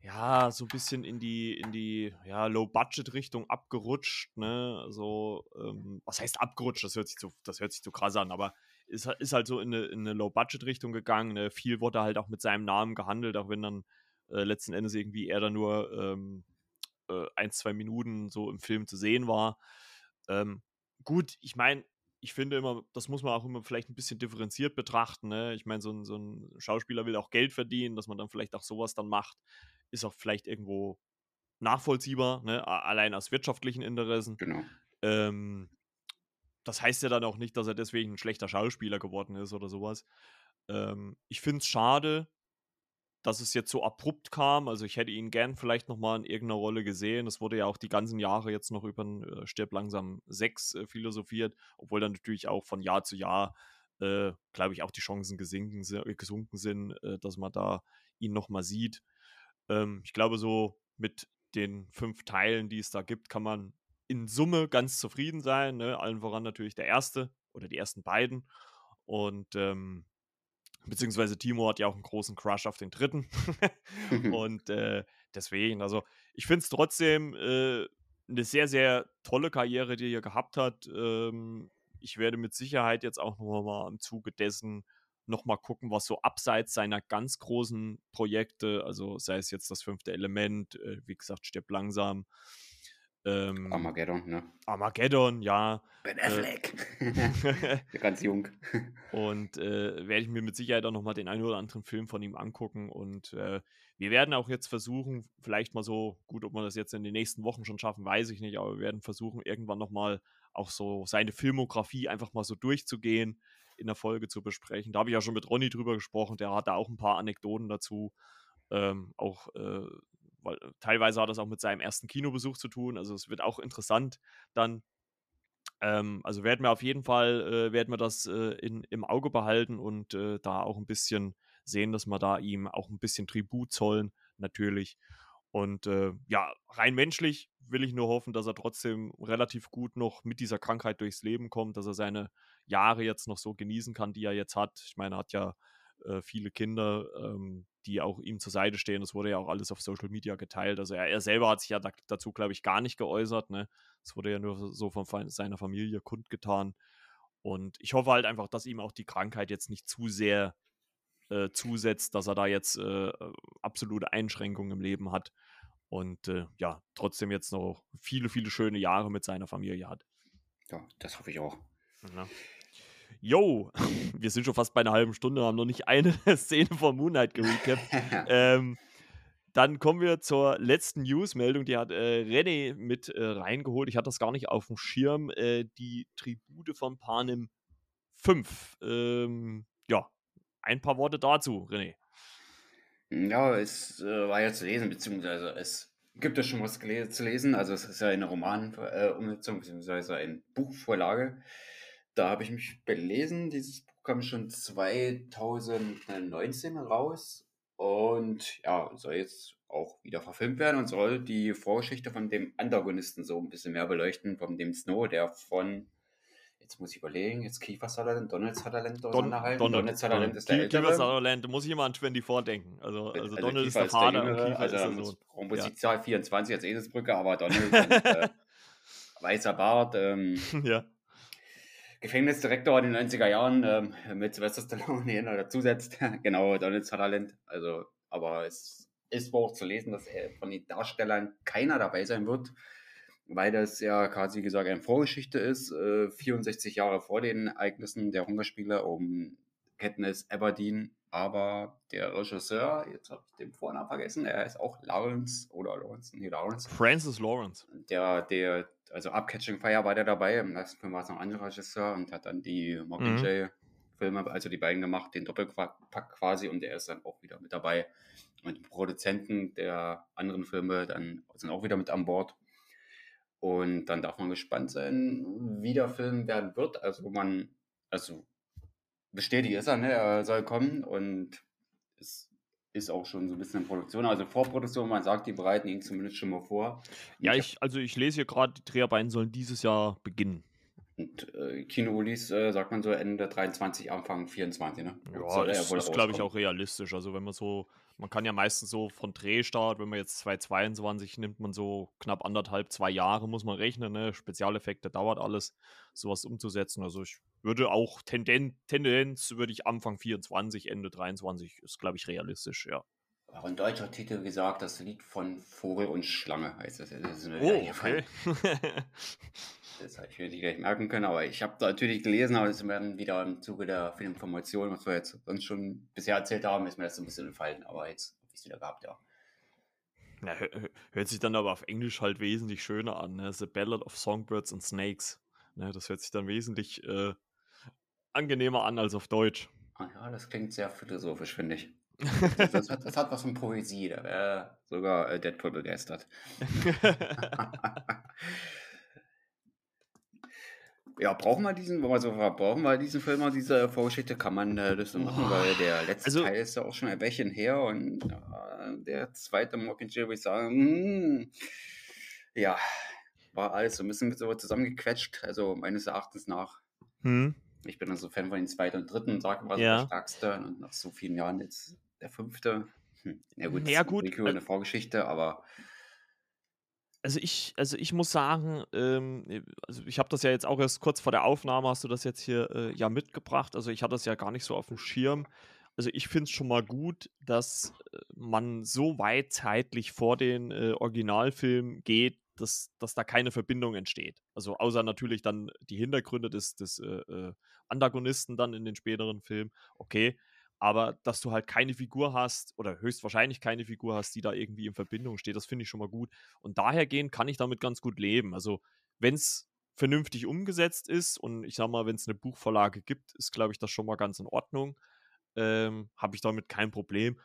ja, so ein bisschen in die, in die ja, Low-Budget-Richtung abgerutscht. Ne? Also, ähm, was heißt abgerutscht? Das hört sich zu, das hört sich zu krass an, aber ist, ist halt so in eine, in eine Low-Budget-Richtung gegangen. Ne? Viel wurde halt auch mit seinem Namen gehandelt, auch wenn dann äh, letzten Endes irgendwie er da nur ähm, äh, ein, zwei Minuten so im Film zu sehen war. Ähm, gut, ich meine, ich finde immer, das muss man auch immer vielleicht ein bisschen differenziert betrachten. Ne? Ich meine, so ein, so ein Schauspieler will auch Geld verdienen, dass man dann vielleicht auch sowas dann macht. ist auch vielleicht irgendwo nachvollziehbar, ne? allein aus wirtschaftlichen Interessen. Genau. Ähm, das heißt ja dann auch nicht, dass er deswegen ein schlechter Schauspieler geworden ist oder sowas. Ähm, ich finde es schade, dass es jetzt so abrupt kam. Also ich hätte ihn gern vielleicht nochmal in irgendeiner Rolle gesehen. Es wurde ja auch die ganzen Jahre jetzt noch über äh, Stirb langsam 6 äh, philosophiert, obwohl dann natürlich auch von Jahr zu Jahr, äh, glaube ich, auch die Chancen gesinken, gesunken sind, äh, dass man da ihn nochmal sieht. Ähm, ich glaube, so mit den fünf Teilen, die es da gibt, kann man in Summe ganz zufrieden sein. Ne? Allen voran natürlich der erste oder die ersten beiden. Und ähm, beziehungsweise Timo hat ja auch einen großen Crush auf den dritten. und äh, deswegen, also ich finde es trotzdem äh, eine sehr, sehr tolle Karriere, die er gehabt hat. Ähm, ich werde mit Sicherheit jetzt auch noch mal im Zuge dessen nochmal gucken, was so abseits seiner ganz großen Projekte, also sei es jetzt das fünfte Element, äh, wie gesagt, stirbt langsam. Ähm, Armageddon, ne? Armageddon, ja. Ben äh, Affleck. Äh, ganz jung. und äh, werde ich mir mit Sicherheit auch nochmal den einen oder anderen Film von ihm angucken. Und äh, wir werden auch jetzt versuchen, vielleicht mal so, gut, ob wir das jetzt in den nächsten Wochen schon schaffen, weiß ich nicht, aber wir werden versuchen, irgendwann nochmal auch so seine Filmografie einfach mal so durchzugehen in der Folge zu besprechen. Da habe ich ja schon mit Ronny drüber gesprochen, der hat da auch ein paar Anekdoten dazu. Ähm, auch, äh, weil äh, teilweise hat das auch mit seinem ersten Kinobesuch zu tun. Also es wird auch interessant dann. Ähm, also werden wir auf jeden Fall, äh, werden wir das äh, in, im Auge behalten und äh, da auch ein bisschen sehen, dass wir da ihm auch ein bisschen Tribut zollen, natürlich. Und äh, ja, rein menschlich will ich nur hoffen, dass er trotzdem relativ gut noch mit dieser Krankheit durchs Leben kommt, dass er seine Jahre jetzt noch so genießen kann, die er jetzt hat. Ich meine, er hat ja äh, viele Kinder, ähm, die auch ihm zur Seite stehen. Das wurde ja auch alles auf Social Media geteilt. Also er, er selber hat sich ja da, dazu, glaube ich, gar nicht geäußert. Ne? Es wurde ja nur so von seiner Familie kundgetan. Und ich hoffe halt einfach, dass ihm auch die Krankheit jetzt nicht zu sehr äh, zusetzt, dass er da jetzt äh, absolute Einschränkungen im Leben hat und äh, ja, trotzdem jetzt noch viele, viele schöne Jahre mit seiner Familie hat. Ja, das hoffe ich auch. Ja. Yo, wir sind schon fast bei einer halben Stunde, haben noch nicht eine Szene von Moonlight gerecapt. ähm, dann kommen wir zur letzten News-Meldung, die hat äh, René mit äh, reingeholt. Ich hatte das gar nicht auf dem Schirm. Äh, die Tribute von Panem 5. Ähm, ja, ein paar Worte dazu, René. Ja, es äh, war ja zu lesen, beziehungsweise es gibt ja schon was zu lesen. Also es ist ja eine Romanumsetzung, äh, beziehungsweise eine Buchvorlage. Da habe ich mich belesen. Dieses Buch kam schon 2019 raus und ja, soll jetzt auch wieder verfilmt werden und soll die Vorgeschichte von dem Antagonisten so ein bisschen mehr beleuchten, von dem Snow, der von Jetzt muss ich überlegen, jetzt Kiefer Sutherland, Donald Sutherland auseinanderhalten. Don, Donald, Donald Sutherland ist der Kiefer Ältere. Sutherland, muss ich immer an 24 denken. Also, also, also Donald ist der Vater ist der und Kiefer also ist der Sohn. Kompositzahl ja. 24 als Eselsbrücke, aber Donald und, äh, weißer Bart. Ähm, ja. Gefängnisdirektor in den 90er Jahren ähm, mit Sylvester Stallone hier noch dazusetzt. genau, Donald Sutherland. Also, aber es ist wohl auch zu lesen, dass von den Darstellern keiner dabei sein wird weil das ja quasi gesagt eine Vorgeschichte ist, äh, 64 Jahre vor den Ereignissen der Hungerspiele um Katniss Aberdeen. Aber der Regisseur, jetzt habe ich den Vornamen vergessen, er ist auch Lawrence oder Lawrence, nee, Lawrence. Francis Lawrence. Der, der, also Up Catching Fire war der dabei, im ersten Film war es noch ein anderer Regisseur und hat dann die Mockingjay mhm. Filme, also die beiden gemacht, den Doppelpack quasi und der ist dann auch wieder mit dabei. Und die Produzenten der anderen Filme dann sind auch wieder mit an Bord. Und dann darf man gespannt sein, wie der Film werden wird. Also man, also bestätigt ist er, ne? Er soll kommen und ist auch schon so ein bisschen in Produktion, also Vorproduktion, man sagt, die bereiten ihn zumindest schon mal vor. Ja, ich, also ich lese hier gerade, die Dreharbeiten sollen dieses Jahr beginnen. Und äh, Kino-Release äh, sagt man so Ende 23, Anfang 24, ne? Ja, das ist, glaube ich, auch realistisch. Also wenn man so man kann ja meistens so von Drehstart, wenn man jetzt 2022 nimmt, man so knapp anderthalb, zwei Jahre, muss man rechnen. Ne? Spezialeffekte dauert alles, sowas umzusetzen. Also ich würde auch Tenden Tendenz, würde ich Anfang 24, Ende 23, ist glaube ich realistisch, ja. Auch ein deutscher Titel gesagt, das Lied von Vogel und Schlange heißt das. das oh, okay. das habe ich mir nicht gleich merken können, aber ich habe da natürlich gelesen, aber es werden wieder im Zuge der Filminformationen, was wir jetzt sonst schon bisher erzählt haben, ist mir das so ein bisschen entfallen, aber jetzt habe ich es wieder gehabt, ja. Ja, hört sich dann aber auf Englisch halt wesentlich schöner an. Ne? The Ballad of Songbirds and Snakes. Ne? Das hört sich dann wesentlich äh, angenehmer an als auf Deutsch. Ah ja, das klingt sehr philosophisch, finde ich. Das, das, hat, das, hat, was von Poesie, da wäre sogar äh, Deadpool begeistert. ja, brauchen wir diesen, also brauchen wir diesen Film oder diese Vorgeschichte? Kann man äh, das so machen, oh. weil der letzte also, Teil ist ja auch schon ein Weilchen her und äh, der zweite Mockingjay würde ich sagen, mh, hm, ja, war alles so ein bisschen so zusammengequetscht, also meines Erachtens nach. Hm. Ich bin also Fan von den zweiten und dritten, sage war ja. der stärkste und nach so vielen Jahren jetzt der fünfte. Hm. Ja gut, ja, gut. Ist eine Vorgeschichte, aber also ich, also ich muss sagen, ähm, also ich habe das ja jetzt auch erst kurz vor der Aufnahme, hast du das jetzt hier äh, ja mitgebracht. Also ich hatte das ja gar nicht so auf dem Schirm. Also ich finde es schon mal gut, dass äh, man so weit zeitlich vor den äh, Originalfilm geht, dass, dass da keine Verbindung entsteht. Also außer natürlich dann die Hintergründe des, des äh, äh Antagonisten dann in den späteren Filmen. Okay, aber dass du halt keine Figur hast oder höchstwahrscheinlich keine Figur hast, die da irgendwie in Verbindung steht, das finde ich schon mal gut. Und dahergehend kann ich damit ganz gut leben. Also, wenn es vernünftig umgesetzt ist und ich sag mal, wenn es eine Buchvorlage gibt, ist, glaube ich, das schon mal ganz in Ordnung. Ähm, Habe ich damit kein Problem.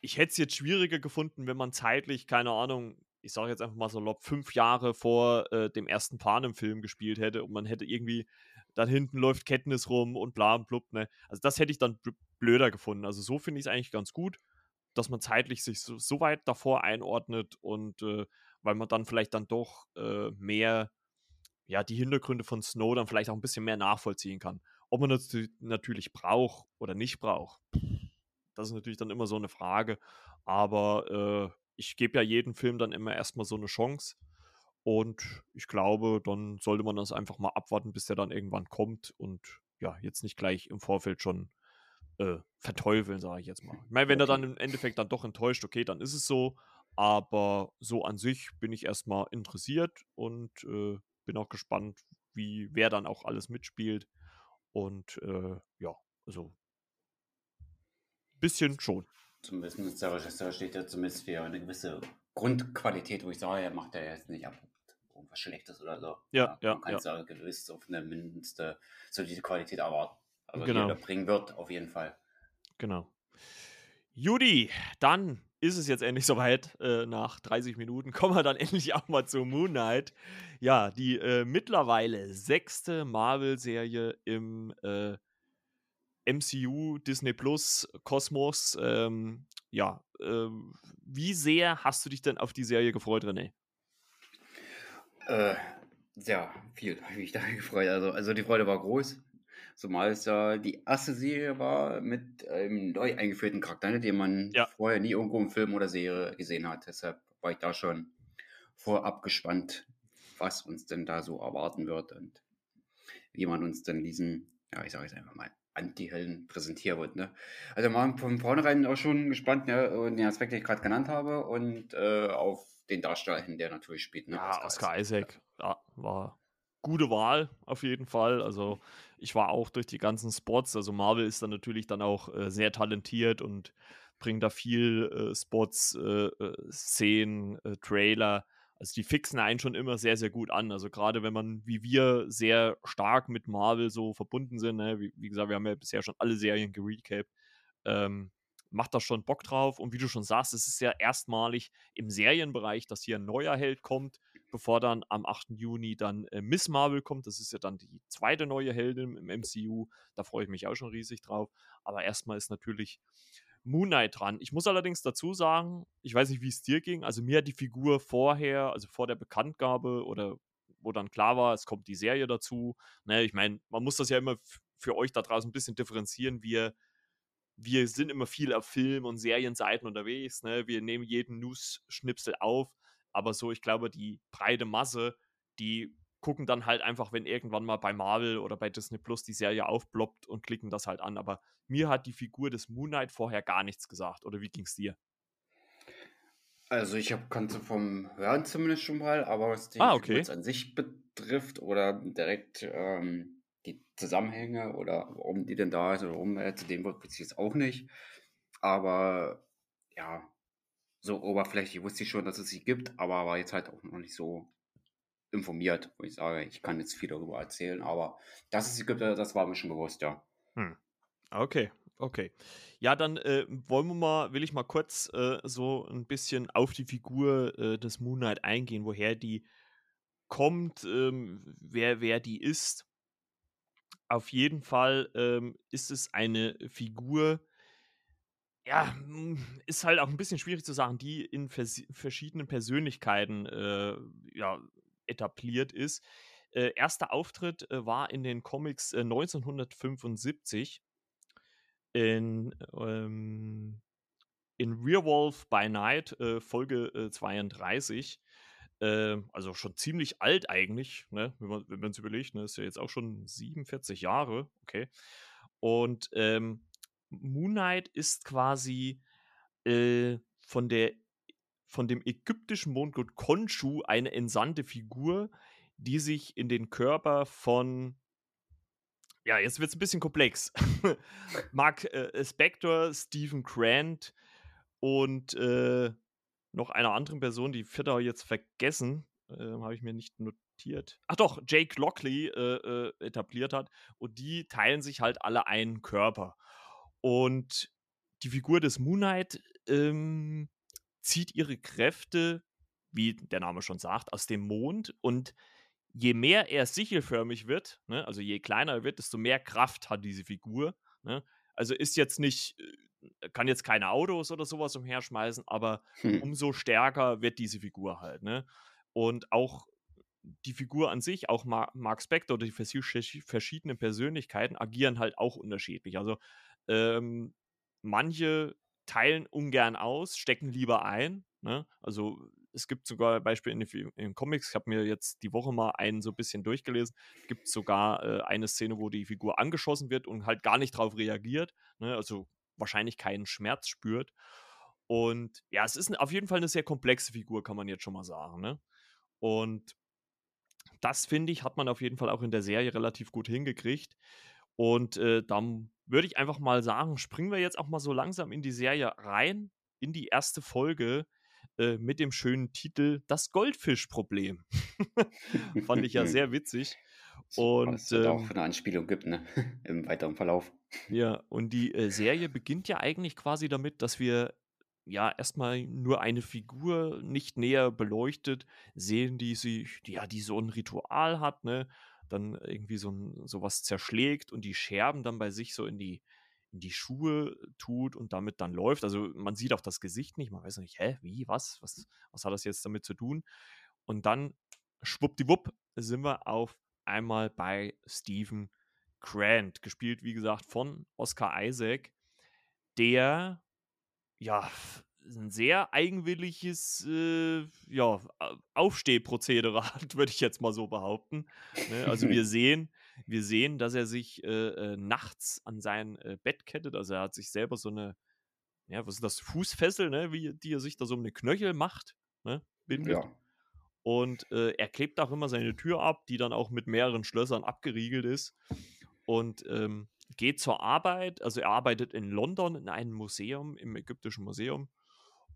Ich hätte es jetzt schwieriger gefunden, wenn man zeitlich, keine Ahnung, ich sage jetzt einfach mal so, lob, fünf Jahre vor äh, dem ersten Panem-Film gespielt hätte und man hätte irgendwie dann hinten läuft Kenntnis rum und bla und blub, ne? Also das hätte ich dann blöder gefunden. Also so finde ich es eigentlich ganz gut, dass man zeitlich sich so, so weit davor einordnet und äh, weil man dann vielleicht dann doch äh, mehr, ja, die Hintergründe von Snow dann vielleicht auch ein bisschen mehr nachvollziehen kann. Ob man das natürlich braucht oder nicht braucht, das ist natürlich dann immer so eine Frage. Aber äh, ich gebe ja jedem Film dann immer erstmal so eine Chance und ich glaube, dann sollte man das einfach mal abwarten, bis der dann irgendwann kommt und ja, jetzt nicht gleich im Vorfeld schon äh, verteufeln, sage ich jetzt mal. Ich meine, wenn er dann im Endeffekt dann doch enttäuscht, okay, dann ist es so. Aber so an sich bin ich erstmal interessiert und äh, bin auch gespannt, wie wer dann auch alles mitspielt. Und äh, ja, also bisschen schon. Zumindest der Regisseur steht ja zumindest für eine gewisse Grundqualität, wo ich sage, er macht ja jetzt nicht ab irgendwas Schlechtes oder so. Ja, ja. Man kann ja. ja gewiss auf eine mindeste solide Qualität erwarten. Also genau. die er bringen wird, auf jeden Fall. Genau. Judy, dann ist es jetzt endlich soweit. Äh, nach 30 Minuten kommen wir dann endlich auch mal zu Moon Knight. Ja, die äh, mittlerweile sechste Marvel-Serie im äh, MCU Disney Plus Kosmos. Ähm, ja, ähm, wie sehr hast du dich denn auf die Serie gefreut, René? Äh, sehr viel habe ich mich da gefreut. Also, also die Freude war groß. Zumal es ja die erste Serie war mit einem neu eingeführten Charakter, ne, den man ja. vorher nie irgendwo im Film oder Serie gesehen hat. Deshalb war ich da schon vorab gespannt, was uns denn da so erwarten wird und wie man uns dann diesen, ja, ich sage jetzt einfach mal, Anti-Helden präsentieren wird. Ne? Also man von vornherein auch schon gespannt, ne, den Aspekt, den ich gerade genannt habe und äh, auf den Darsteller hin, der natürlich spielt. Ne? Ja, Oscar, Isaac, Isaac. Ja, war gute Wahl auf jeden Fall. Also ich war auch durch die ganzen Spots. Also Marvel ist dann natürlich dann auch äh, sehr talentiert und bringt da viel äh, Spots, äh, äh Szenen, äh, Trailer. Also die fixen einen schon immer sehr, sehr gut an. Also gerade wenn man, wie wir, sehr stark mit Marvel so verbunden sind. Ne? Wie, wie, gesagt, wir haben ja bisher schon alle Serien gerecapt. Ähm, macht da schon Bock drauf. Und wie du schon sagst, es ist ja erstmalig im Serienbereich, dass hier ein neuer Held kommt, bevor dann am 8. Juni dann äh, Miss Marvel kommt. Das ist ja dann die zweite neue Heldin im MCU. Da freue ich mich auch schon riesig drauf. Aber erstmal ist natürlich Moon Knight dran. Ich muss allerdings dazu sagen, ich weiß nicht, wie es dir ging. Also mir hat die Figur vorher, also vor der Bekanntgabe oder wo dann klar war, es kommt die Serie dazu. Ne, ich meine, man muss das ja immer für euch da draußen ein bisschen differenzieren. Wir wir sind immer viel auf Film- und Serienseiten unterwegs. Ne? Wir nehmen jeden News-Schnipsel auf. Aber so, ich glaube, die breite Masse, die gucken dann halt einfach, wenn irgendwann mal bei Marvel oder bei Disney Plus die Serie aufploppt und klicken das halt an. Aber mir hat die Figur des Moon Knight vorher gar nichts gesagt. Oder wie ging es dir? Also ich habe kannte vom Hören zumindest schon mal, aber was die ah, okay. an sich betrifft oder direkt ähm, die Zusammenhänge oder warum die denn da ist oder warum er zu dem Wort bezieht, auch nicht. Aber ja, so oberflächlich wusste ich schon, dass es sie gibt, aber war jetzt halt auch noch nicht so informiert, wo ich sage, ich kann jetzt viel darüber erzählen, aber sie gibt, äh, das war mir schon bewusst, ja. Hm. Okay, okay. Ja, dann äh, wollen wir mal, will ich mal kurz äh, so ein bisschen auf die Figur äh, des Moon Knight eingehen, woher die kommt, ähm, wer, wer die ist. Auf jeden Fall ähm, ist es eine Figur, ja, hm, ist halt auch ein bisschen schwierig zu sagen, die in vers verschiedenen Persönlichkeiten äh, ja, etabliert ist. Äh, erster Auftritt äh, war in den Comics 1975 äh, in, ähm, in Werewolf by Night, äh, Folge 32. Äh, also schon ziemlich alt eigentlich, ne? wenn man es überlegt, ne? ist ja jetzt auch schon 47 Jahre, okay. Und ähm, Moon Knight ist quasi äh, von der von dem ägyptischen Mondgott Khonshu eine entsandte Figur, die sich in den Körper von ja, jetzt wird es ein bisschen komplex. Mark äh, Spector, Stephen Grant und äh, noch einer anderen Person, die vierte jetzt vergessen, äh, habe ich mir nicht notiert. Ach doch, Jake Lockley äh, äh, etabliert hat. Und die teilen sich halt alle einen Körper. Und die Figur des Moon Knight ähm, zieht ihre Kräfte, wie der Name schon sagt, aus dem Mond. Und je mehr er sichelförmig wird, ne, also je kleiner er wird, desto mehr Kraft hat diese Figur. Ne? Also ist jetzt nicht, äh, kann jetzt keine Autos oder sowas umherschmeißen, aber hm. umso stärker wird diese Figur halt. Ne? Und auch die Figur an sich, auch Mark Spector oder die verschiedenen Persönlichkeiten agieren halt auch unterschiedlich. Also ähm, manche teilen ungern aus, stecken lieber ein. Ne? Also es gibt sogar Beispiele in den, in Comics, ich habe mir jetzt die Woche mal einen so ein bisschen durchgelesen, gibt sogar äh, eine Szene, wo die Figur angeschossen wird und halt gar nicht darauf reagiert, ne? also wahrscheinlich keinen Schmerz spürt. Und ja, es ist auf jeden Fall eine sehr komplexe Figur, kann man jetzt schon mal sagen. Ne? Und das, finde ich, hat man auf jeden Fall auch in der Serie relativ gut hingekriegt. Und äh, dann würde ich einfach mal sagen, springen wir jetzt auch mal so langsam in die Serie rein, in die erste Folge äh, mit dem schönen Titel Das Goldfischproblem. Fand ich ja sehr witzig. Und Was es ähm, auch für eine Anspielung gibt, ne? Im weiteren Verlauf. Ja, und die äh, Serie beginnt ja eigentlich quasi damit, dass wir ja erstmal nur eine Figur nicht näher beleuchtet sehen, die sie, ja, die so ein Ritual hat, ne? Dann irgendwie so, ein, so was zerschlägt und die Scherben dann bei sich so in die, in die Schuhe tut und damit dann läuft. Also man sieht auch das Gesicht nicht, man weiß nicht, hä, wie, was, was, was hat das jetzt damit zu tun? Und dann schwuppdiwupp sind wir auf einmal bei Stephen Grant, gespielt, wie gesagt, von Oscar Isaac, der ja ein sehr eigenwilliges äh, ja, Aufstehprozedere hat, würde ich jetzt mal so behaupten. Ne? Also wir sehen, wir sehen, dass er sich äh, äh, nachts an sein äh, Bett kettet. Also er hat sich selber so eine, ja, was ist das, Fußfessel, ne? Wie, die er sich da so um eine Knöchel macht, ne? Bindet. Ja. Und äh, er klebt auch immer seine Tür ab, die dann auch mit mehreren Schlössern abgeriegelt ist. Und ähm, geht zur Arbeit. Also er arbeitet in London in einem Museum, im ägyptischen Museum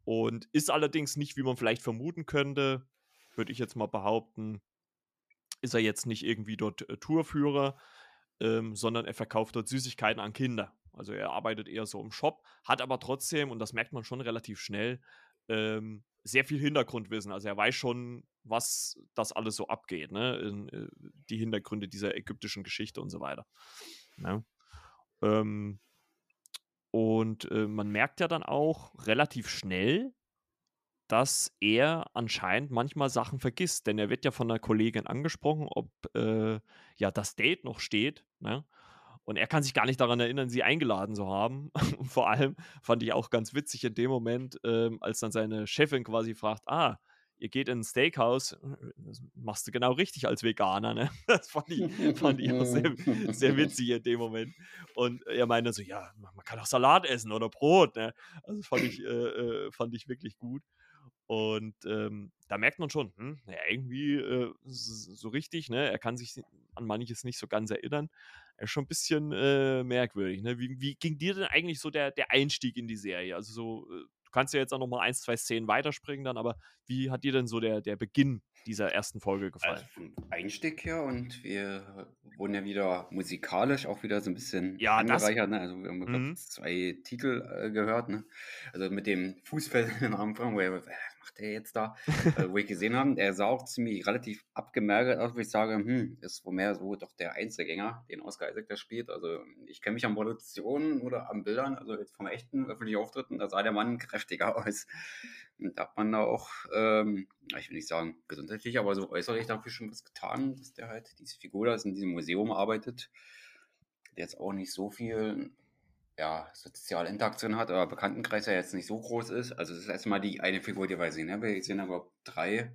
und ist allerdings nicht, wie man vielleicht vermuten könnte, würde ich jetzt mal behaupten, ist er jetzt nicht irgendwie dort äh, Tourführer, ähm, sondern er verkauft dort Süßigkeiten an Kinder. Also er arbeitet eher so im Shop, hat aber trotzdem, und das merkt man schon relativ schnell, ähm, sehr viel Hintergrundwissen. Also er weiß schon, was das alles so abgeht, ne? In, äh, die Hintergründe dieser ägyptischen Geschichte und so weiter. Ne? Ähm, und äh, man merkt ja dann auch relativ schnell, dass er anscheinend manchmal Sachen vergisst, denn er wird ja von einer Kollegin angesprochen, ob äh, ja das Date noch steht. Ne? Und er kann sich gar nicht daran erinnern, sie eingeladen zu haben. Vor allem fand ich auch ganz witzig in dem Moment, ähm, als dann seine Chefin quasi fragt: Ah, ihr geht in ein Steakhouse, das machst du genau richtig als Veganer, ne? Das fand ich, fand ich auch sehr, sehr witzig in dem Moment. Und er meinte so, ja, man kann auch Salat essen oder Brot, ne? Also fand ich, äh, äh, fand ich wirklich gut. Und ähm, da merkt man schon, hm, ja, irgendwie äh, so richtig, ne? Er kann sich an manches nicht so ganz erinnern. Er ist schon ein bisschen äh, merkwürdig, ne? Wie, wie, ging dir denn eigentlich so der, der Einstieg in die Serie? Also so, äh, kannst ja jetzt auch noch mal ein, zwei Szenen weiterspringen dann, aber wie hat dir denn so der, der Beginn dieser ersten Folge gefallen? Also Einstieg her und wir wurden ja wieder musikalisch auch wieder so ein bisschen ja, angereichert. Ne? Also wir haben mhm. zwei Titel äh, gehört. Ne? Also mit dem Fußfeld am Anfang, wo er, macht der jetzt da? äh, wo ich gesehen habe, er sah auch ziemlich relativ abgemerkt aus, wo ich sage, hm, ist wohl mehr so doch der Einzelgänger, den Oscar Isaac da spielt. Also ich kenne mich an Produktionen oder an Bildern, also jetzt vom echten öffentlichen Auftritten, da sah der Mann kräftiger aus. Und da hat man da auch, ähm, ich will nicht sagen gesundheitlich, aber so äußerlich dafür schon was getan, dass der halt diese Figur da in diesem Museum arbeitet, der jetzt auch nicht so viel ja, soziale Interaktion hat, aber Bekanntenkreis ja jetzt nicht so groß ist. Also es ist erstmal die eine Figur, die wir sehen. Ne? Wir sehen aber drei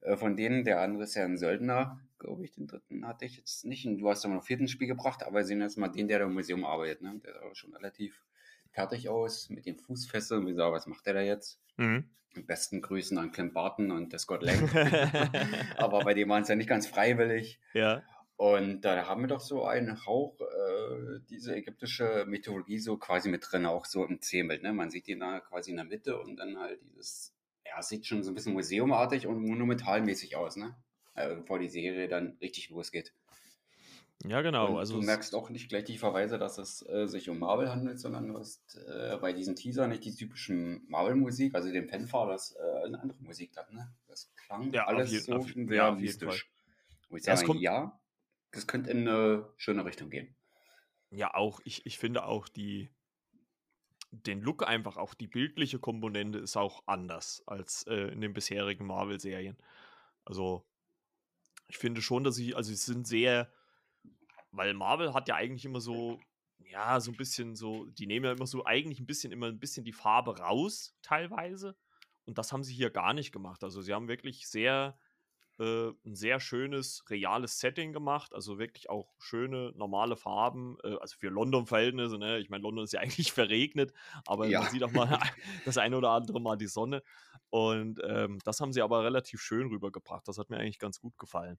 äh, von denen. Der andere ist ja ein Söldner, glaube ich. Den dritten hatte ich jetzt nicht. Und du hast ja noch vierten Spiel gebracht, aber wir sehen erstmal den, der da im Museum arbeitet. Ne? Der ist aber schon relativ fertig aus mit den Fußfesseln. Wie sagen, was macht der da jetzt? Mhm. Am besten Grüßen an Clint Barton und Scott Lang. aber bei dem waren es ja nicht ganz freiwillig. Ja. Und da haben wir doch so einen Hauch, äh, diese ägyptische Mythologie so quasi mit drin, auch so im Zehmbild. Ne? Man sieht ihn da quasi in der Mitte und dann halt dieses, ja, sieht schon so ein bisschen museumartig und monumentalmäßig aus, ne? Äh, bevor die Serie dann richtig losgeht. Ja, genau. Und also du merkst auch nicht gleich die Verweise, dass es äh, sich um Marvel handelt, sondern du hast äh, bei diesem Teaser nicht die typischen Marvel-Musik, also den Fanfare, das äh, eine andere Musik dann, ne? Das klang ja, alles jeden, so auf, sehr ja, mystisch. Wo ich sage, ja, das könnte in eine schöne Richtung gehen. Ja, auch, ich, ich finde auch die, den Look einfach, auch die bildliche Komponente ist auch anders als äh, in den bisherigen Marvel-Serien. Also, ich finde schon, dass sie, also sie sind sehr weil Marvel hat ja eigentlich immer so, ja, so ein bisschen so, die nehmen ja immer so eigentlich ein bisschen, immer ein bisschen die Farbe raus, teilweise. Und das haben sie hier gar nicht gemacht. Also sie haben wirklich sehr, äh, ein sehr schönes, reales Setting gemacht. Also wirklich auch schöne, normale Farben. Äh, also für London-Verhältnisse, ne? Ich meine, London ist ja eigentlich verregnet, aber ja. man sieht auch mal das eine oder andere Mal die Sonne. Und ähm, das haben sie aber relativ schön rübergebracht. Das hat mir eigentlich ganz gut gefallen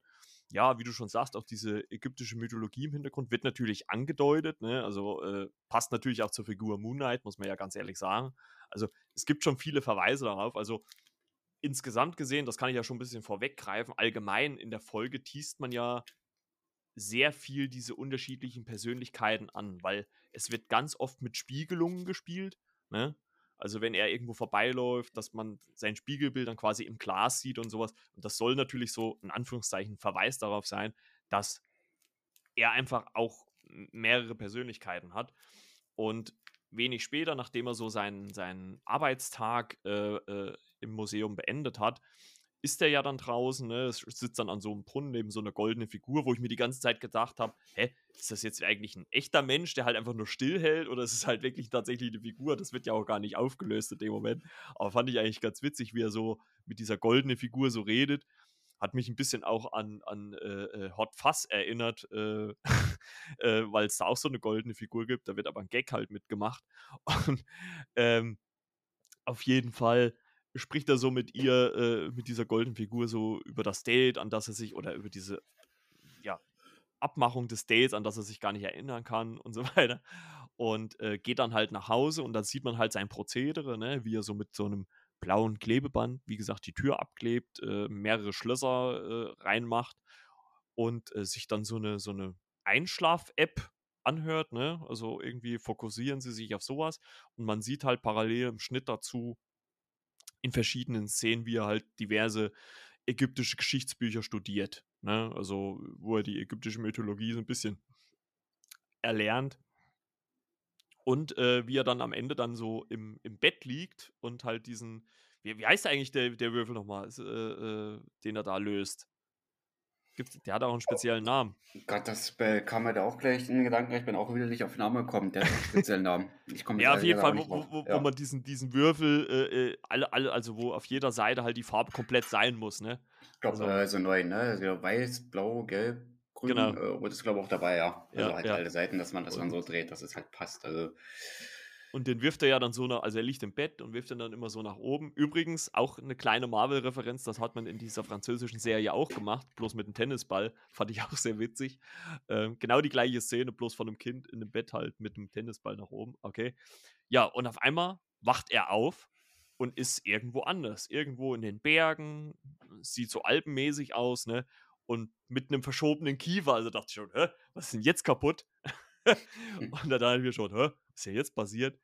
ja, wie du schon sagst, auch diese ägyptische Mythologie im Hintergrund wird natürlich angedeutet. Ne? Also äh, passt natürlich auch zur Figur Moon Knight, muss man ja ganz ehrlich sagen. Also es gibt schon viele Verweise darauf. Also insgesamt gesehen, das kann ich ja schon ein bisschen vorweggreifen, allgemein in der Folge teast man ja sehr viel diese unterschiedlichen Persönlichkeiten an, weil es wird ganz oft mit Spiegelungen gespielt. Ne? Also wenn er irgendwo vorbeiläuft, dass man sein Spiegelbild dann quasi im Glas sieht und sowas. Und das soll natürlich so in Anführungszeichen Verweis darauf sein, dass er einfach auch mehrere Persönlichkeiten hat. Und wenig später, nachdem er so seinen, seinen Arbeitstag äh, äh, im Museum beendet hat, ist er ja dann draußen, ne, sitzt dann an so einem Brunnen neben so einer goldenen Figur, wo ich mir die ganze Zeit gedacht habe, hä, ist das jetzt eigentlich ein echter Mensch, der halt einfach nur stillhält oder ist es halt wirklich tatsächlich eine Figur? Das wird ja auch gar nicht aufgelöst in dem Moment. Aber fand ich eigentlich ganz witzig, wie er so mit dieser goldenen Figur so redet. Hat mich ein bisschen auch an, an äh, äh Hot Fuss erinnert, äh, äh, weil es da auch so eine goldene Figur gibt. Da wird aber ein Gag halt mitgemacht. Und ähm, auf jeden Fall spricht er so mit ihr, äh, mit dieser goldenen Figur so über das Date, an das er sich, oder über diese, ja, Abmachung des Dates, an das er sich gar nicht erinnern kann und so weiter. Und äh, geht dann halt nach Hause und dann sieht man halt sein Prozedere, ne, wie er so mit so einem blauen Klebeband, wie gesagt, die Tür abklebt, äh, mehrere Schlösser äh, reinmacht und äh, sich dann so eine, so eine Einschlaf-App anhört, ne? Also irgendwie fokussieren sie sich auf sowas und man sieht halt parallel im Schnitt dazu in verschiedenen Szenen, wie er halt diverse ägyptische Geschichtsbücher studiert. Ne? Also, wo er die ägyptische Mythologie so ein bisschen erlernt. Und äh, wie er dann am Ende dann so im, im Bett liegt und halt diesen, wie, wie heißt eigentlich der, der Würfel nochmal, äh, äh, den er da löst? Gibt's, der hat auch einen speziellen Namen. Gott, das kam mir da auch gleich in den Gedanken. Ich bin auch wieder nicht auf den Namen gekommen. Der hat einen speziellen Namen. ja, auf jeden Fall, wo, wo, ja. wo, man diesen, diesen Würfel, äh, äh, alle, alle, also wo auf jeder Seite halt die Farbe komplett sein muss, ne? Ich glaube, also, äh, so neu, ne? Also weiß, blau, gelb, grün, genau. äh, rot ist, glaube ich, auch dabei, ja. Also ja, halt ja. alle Seiten, dass man das dann so dreht, dass es halt passt. Also und den wirft er ja dann so nach, also er liegt im Bett und wirft ihn dann immer so nach oben. Übrigens auch eine kleine Marvel-Referenz, das hat man in dieser französischen Serie auch gemacht, bloß mit einem Tennisball. Fand ich auch sehr witzig. Ähm, genau die gleiche Szene, bloß von einem Kind in einem Bett halt mit einem Tennisball nach oben. Okay. Ja, und auf einmal wacht er auf und ist irgendwo anders. Irgendwo in den Bergen, sieht so alpenmäßig aus, ne? Und mit einem verschobenen Kiefer. Also dachte ich schon, hä, was ist denn jetzt kaputt? und da dachte ich mir schon, hä, was ist ja jetzt passiert?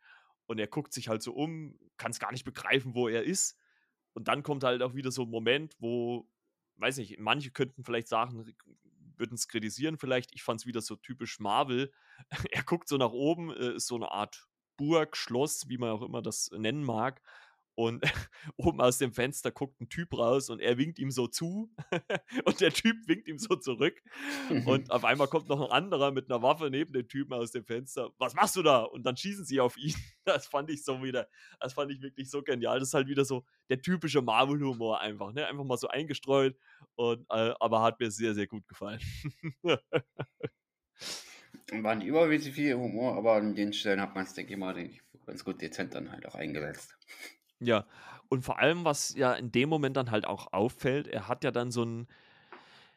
Und er guckt sich halt so um, kann es gar nicht begreifen, wo er ist. Und dann kommt halt auch wieder so ein Moment, wo, weiß nicht, manche könnten vielleicht sagen, würden es kritisieren vielleicht. Ich fand es wieder so typisch Marvel. er guckt so nach oben, äh, ist so eine Art Burg, Schloss, wie man auch immer das nennen mag. Und oben aus dem Fenster guckt ein Typ raus und er winkt ihm so zu. und der Typ winkt ihm so zurück. und auf einmal kommt noch ein anderer mit einer Waffe neben dem Typen aus dem Fenster. Was machst du da? Und dann schießen sie auf ihn. Das fand ich so wieder, das fand ich wirklich so genial. Das ist halt wieder so der typische Marvel-Humor einfach, ne? Einfach mal so eingestreut. Und, äh, aber hat mir sehr, sehr gut gefallen. Waren überwiegend viel Humor, aber an den Stellen hat man es, denke ich mal, ganz gut dezent dann halt auch eingesetzt. Ja, und vor allem, was ja in dem Moment dann halt auch auffällt, er hat ja dann so ein,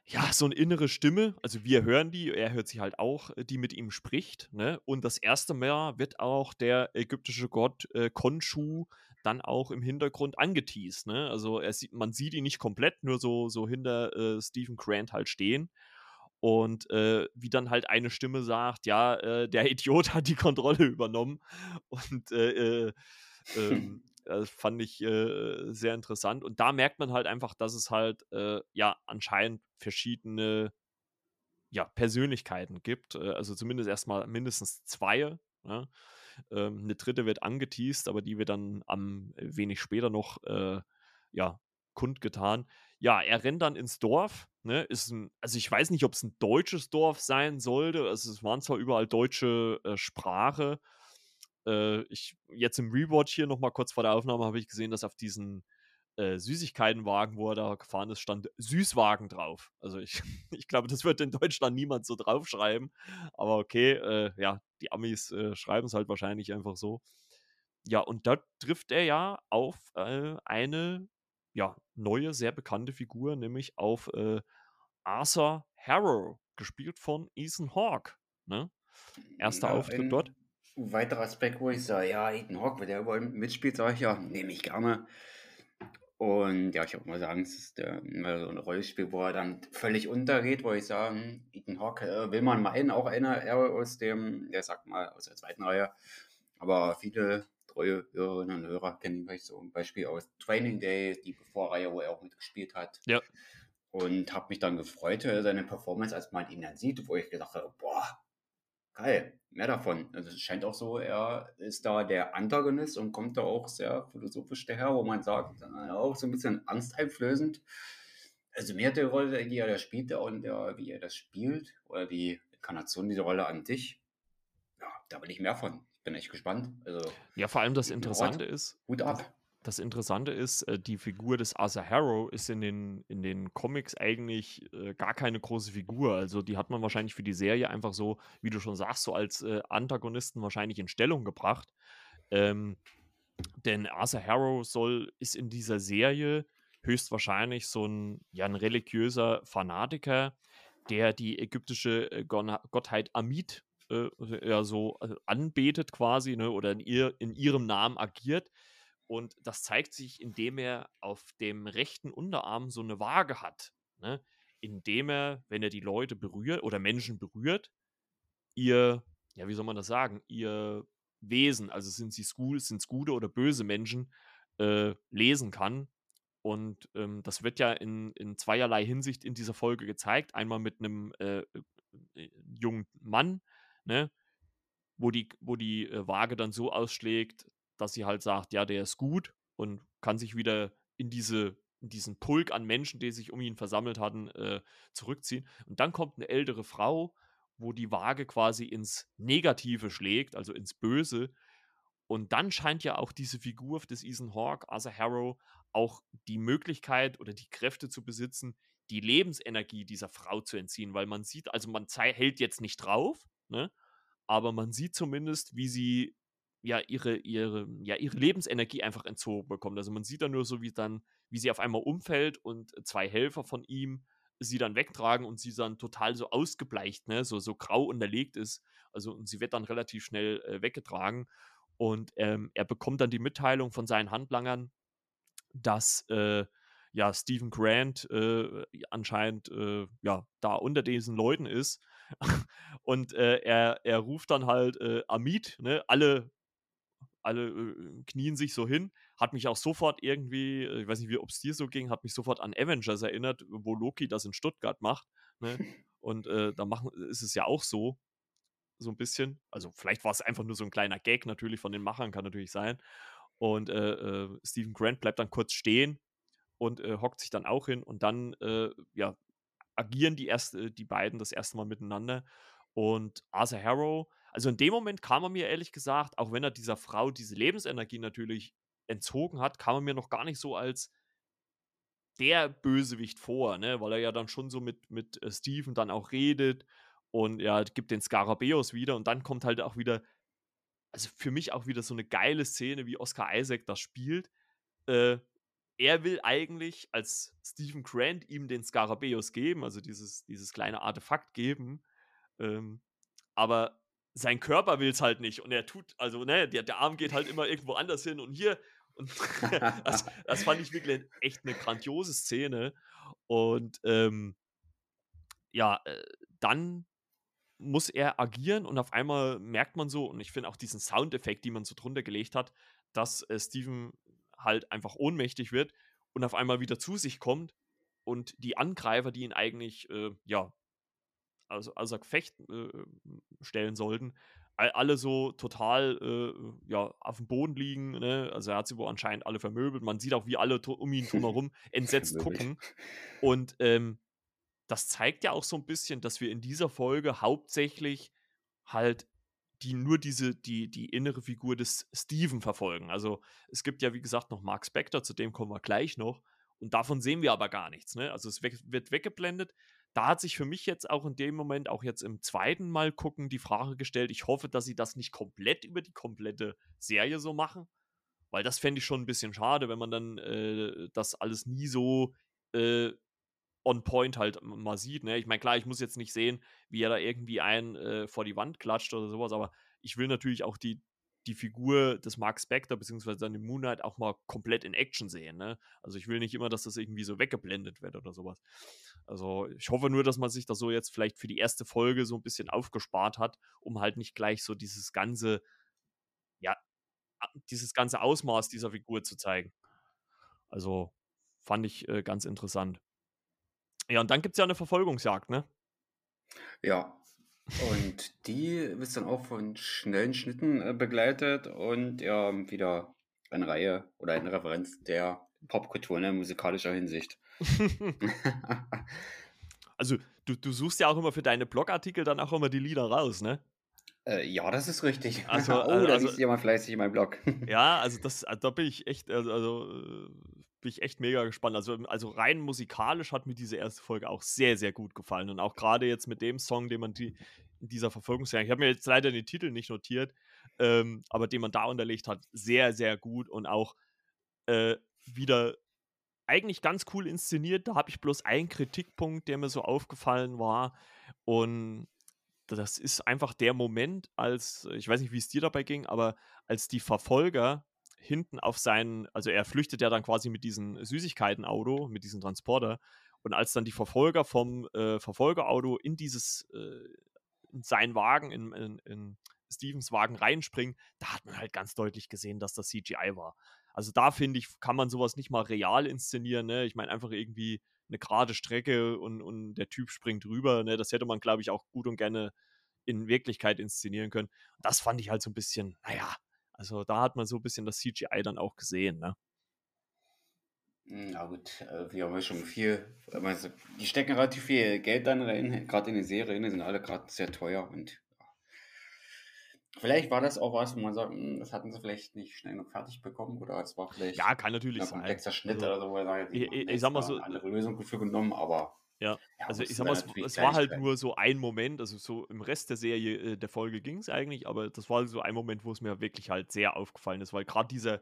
ja, so eine innere Stimme. Also wir hören die, er hört sie halt auch, äh, die mit ihm spricht. Ne? Und das erste Mal wird auch der ägyptische Gott äh, Khonshu dann auch im Hintergrund angeteased. Ne? Also er sieht, man sieht ihn nicht komplett, nur so, so hinter äh, Stephen Grant halt stehen. Und äh, wie dann halt eine Stimme sagt, ja, äh, der Idiot hat die Kontrolle übernommen. Und äh, äh ähm, das fand ich äh, sehr interessant. Und da merkt man halt einfach, dass es halt äh, ja anscheinend verschiedene ja, Persönlichkeiten gibt. Äh, also zumindest erstmal mindestens zwei. Ne? Ähm, eine dritte wird angeteased, aber die wird dann am äh, wenig später noch äh, ja, kundgetan. Ja, er rennt dann ins Dorf. Ne? Ist ein, also ich weiß nicht, ob es ein deutsches Dorf sein sollte. Also es waren zwar überall deutsche äh, Sprache, äh, ich jetzt im Rewatch hier nochmal kurz vor der Aufnahme habe ich gesehen, dass auf diesen äh, Süßigkeitenwagen, wo er da gefahren ist, stand Süßwagen drauf. Also ich, ich glaube, das wird in Deutschland niemand so draufschreiben. Aber okay, äh, ja, die Amis äh, schreiben es halt wahrscheinlich einfach so. Ja, und da trifft er ja auf äh, eine ja, neue, sehr bekannte Figur, nämlich auf äh, Arthur Harrow, gespielt von Ethan Hawke. Ne? Erster ja, Auftritt dort. Ein weiterer Aspekt, wo ich sage, ja, Ethan Hawke, wenn der überall mitspielt, sage ich ja, nehme ich gerne. Und ja, ich würde mal sagen, es ist der, so ein Rollenspiel, wo er dann völlig untergeht, wo ich sage, Ethan Hawke äh, will man meinen, auch einer aus dem, der sagt mal, aus der zweiten Reihe. Aber viele treue Hörerinnen und Hörer kennen ihn vielleicht so ein Beispiel aus Training Day, die Vorreihe, wo er auch mitgespielt hat. Ja. Und habe mich dann gefreut, äh, seine Performance, als man ihn dann sieht, wo ich gedacht habe, boah, geil, mehr davon. Also es scheint auch so, er ist da der Antagonist und kommt da auch sehr philosophisch daher, wo man sagt, äh, auch so ein bisschen angsteinflößend. Also mir hat die Rolle, die er da spielt und der, wie er das spielt, oder die Inkarnation dieser Rolle an sich, ja, da will ich mehr von. Ich bin echt gespannt. Also, ja, vor allem das Interessante ist, Hut ab das Interessante ist, äh, die Figur des Arthur Harrow ist in den, in den Comics eigentlich äh, gar keine große Figur. Also die hat man wahrscheinlich für die Serie einfach so, wie du schon sagst, so als äh, Antagonisten wahrscheinlich in Stellung gebracht. Ähm, denn Arthur Harrow soll, ist in dieser Serie höchstwahrscheinlich so ein, ja, ein religiöser Fanatiker, der die ägyptische Gottheit Amit ja so anbetet quasi, ne, oder in, ihr, in ihrem Namen agiert und das zeigt sich, indem er auf dem rechten Unterarm so eine Waage hat. Ne? Indem er, wenn er die Leute berührt oder Menschen berührt, ihr, ja, wie soll man das sagen, ihr Wesen, also sind sie sind es gute oder böse Menschen, äh, lesen kann. Und ähm, das wird ja in, in zweierlei Hinsicht in dieser Folge gezeigt. Einmal mit einem äh, äh, jungen Mann, ne? wo die, wo die äh, Waage dann so ausschlägt, dass sie halt sagt, ja, der ist gut und kann sich wieder in diese diesen Pulk an Menschen, die sich um ihn versammelt hatten, äh, zurückziehen. Und dann kommt eine ältere Frau, wo die Waage quasi ins Negative schlägt, also ins Böse. Und dann scheint ja auch diese Figur des Ethan Hawke, Arthur Harrow, auch die Möglichkeit oder die Kräfte zu besitzen, die Lebensenergie dieser Frau zu entziehen, weil man sieht, also man hält jetzt nicht drauf, ne? aber man sieht zumindest, wie sie ja ihre, ihre, ja, ihre Lebensenergie einfach entzogen bekommt. Also man sieht dann nur so, wie dann, wie sie auf einmal umfällt und zwei Helfer von ihm sie dann wegtragen und sie dann total so ausgebleicht, ne, so, so grau unterlegt ist. Also und sie wird dann relativ schnell äh, weggetragen. Und ähm, er bekommt dann die Mitteilung von seinen Handlangern, dass äh, ja Stephen Grant äh, anscheinend äh, ja da unter diesen Leuten ist. und äh, er, er ruft dann halt äh, Amit, ne, alle alle äh, knien sich so hin. Hat mich auch sofort irgendwie, ich weiß nicht, wie ob es dir so ging, hat mich sofort an Avengers erinnert, wo Loki das in Stuttgart macht. Ne? Und äh, da machen, ist es ja auch so, so ein bisschen. Also vielleicht war es einfach nur so ein kleiner Gag natürlich von den Machern, kann natürlich sein. Und äh, äh, Stephen Grant bleibt dann kurz stehen und äh, hockt sich dann auch hin und dann äh, ja, agieren die, erste, die beiden das erste Mal miteinander. Und Arthur Harrow, also in dem Moment kam er mir ehrlich gesagt, auch wenn er dieser Frau diese Lebensenergie natürlich entzogen hat, kam er mir noch gar nicht so als der Bösewicht vor, ne? weil er ja dann schon so mit, mit äh, Steven dann auch redet und ja, gibt den Skarabäus wieder und dann kommt halt auch wieder, also für mich auch wieder so eine geile Szene, wie Oscar Isaac das spielt. Äh, er will eigentlich als Stephen Grant ihm den Skarabäus geben, also dieses, dieses kleine Artefakt geben. Ähm, aber sein Körper will es halt nicht und er tut, also ne, der, der Arm geht halt immer irgendwo anders hin und hier. Und das, das fand ich wirklich echt eine grandiose Szene. Und ähm, ja, äh, dann muss er agieren und auf einmal merkt man so, und ich finde auch diesen Soundeffekt, die man so drunter gelegt hat, dass äh, Steven halt einfach ohnmächtig wird und auf einmal wieder zu sich kommt und die Angreifer, die ihn eigentlich, äh, ja, also außer Gefecht äh, stellen sollten, alle so total äh, ja, auf dem Boden liegen. Ne? Also er hat sie wohl anscheinend alle vermöbelt. Man sieht auch, wie alle um ihn drumherum entsetzt gucken. Und ähm, das zeigt ja auch so ein bisschen, dass wir in dieser Folge hauptsächlich halt die nur diese, die, die innere Figur des Steven verfolgen. Also es gibt ja, wie gesagt, noch Mark Spector, zu dem kommen wir gleich noch. Und davon sehen wir aber gar nichts. Ne? Also es wird weggeblendet. Da hat sich für mich jetzt auch in dem Moment, auch jetzt im zweiten Mal gucken, die Frage gestellt, ich hoffe, dass sie das nicht komplett über die komplette Serie so machen. Weil das fände ich schon ein bisschen schade, wenn man dann äh, das alles nie so äh, on point halt mal sieht. Ne? Ich meine, klar, ich muss jetzt nicht sehen, wie er da irgendwie einen äh, vor die Wand klatscht oder sowas, aber ich will natürlich auch die, die Figur des Mark Spector beziehungsweise seine Moon Knight auch mal komplett in Action sehen. Ne? Also ich will nicht immer, dass das irgendwie so weggeblendet wird oder sowas. Also ich hoffe nur, dass man sich das so jetzt vielleicht für die erste Folge so ein bisschen aufgespart hat, um halt nicht gleich so dieses ganze, ja, dieses ganze Ausmaß dieser Figur zu zeigen. Also fand ich äh, ganz interessant. Ja, und dann gibt es ja eine Verfolgungsjagd, ne? Ja. Und die ist dann auch von schnellen Schnitten äh, begleitet und ja, wieder eine Reihe oder eine Referenz der Popkultur, ne, musikalischer Hinsicht. also, du, du suchst ja auch immer für deine Blogartikel dann auch immer die Lieder raus, ne? Äh, ja, das ist richtig. Also, oh, da also, liest jemand fleißig in meinem Blog. ja, also das, da bin ich echt, also, also bin ich echt mega gespannt. Also, also rein musikalisch hat mir diese erste Folge auch sehr, sehr gut gefallen. Und auch gerade jetzt mit dem Song, den man die, in dieser Verfolgungsjagd, ich habe mir jetzt leider den Titel nicht notiert, ähm, aber den man da unterlegt hat, sehr, sehr gut und auch äh, wieder eigentlich ganz cool inszeniert. Da habe ich bloß einen Kritikpunkt, der mir so aufgefallen war. Und das ist einfach der Moment, als, ich weiß nicht, wie es dir dabei ging, aber als die Verfolger hinten auf seinen, also er flüchtet ja dann quasi mit diesem Süßigkeiten-Auto, mit diesem Transporter. Und als dann die Verfolger vom äh, Verfolgerauto in dieses, äh, in seinen Wagen, in, in, in Stevens Wagen reinspringen, da hat man halt ganz deutlich gesehen, dass das CGI war. Also da finde ich, kann man sowas nicht mal real inszenieren. Ne? Ich meine, einfach irgendwie eine gerade Strecke und, und der Typ springt rüber. Ne? Das hätte man, glaube ich, auch gut und gerne in Wirklichkeit inszenieren können. das fand ich halt so ein bisschen, naja, also da hat man so ein bisschen das CGI dann auch gesehen, ne? Hm, ja gut, äh, wir haben ja schon viel, also die stecken relativ viel Geld dann rein, gerade in die Serie, die sind alle gerade sehr teuer und Vielleicht war das auch was, wo man sagt, hm, das hatten sie vielleicht nicht schnell noch fertig bekommen oder es war vielleicht ja, kann natürlich ein komplexer sein. Schnitt also, oder so, wo ich, ich, ich sag mal so, eine andere Lösung dafür genommen, aber ja, ja also ich sag mal, es, es war halt nur so ein Moment, also so im Rest der Serie, äh, der Folge ging es eigentlich, aber das war so ein Moment, wo es mir wirklich halt sehr aufgefallen ist, weil gerade dieser,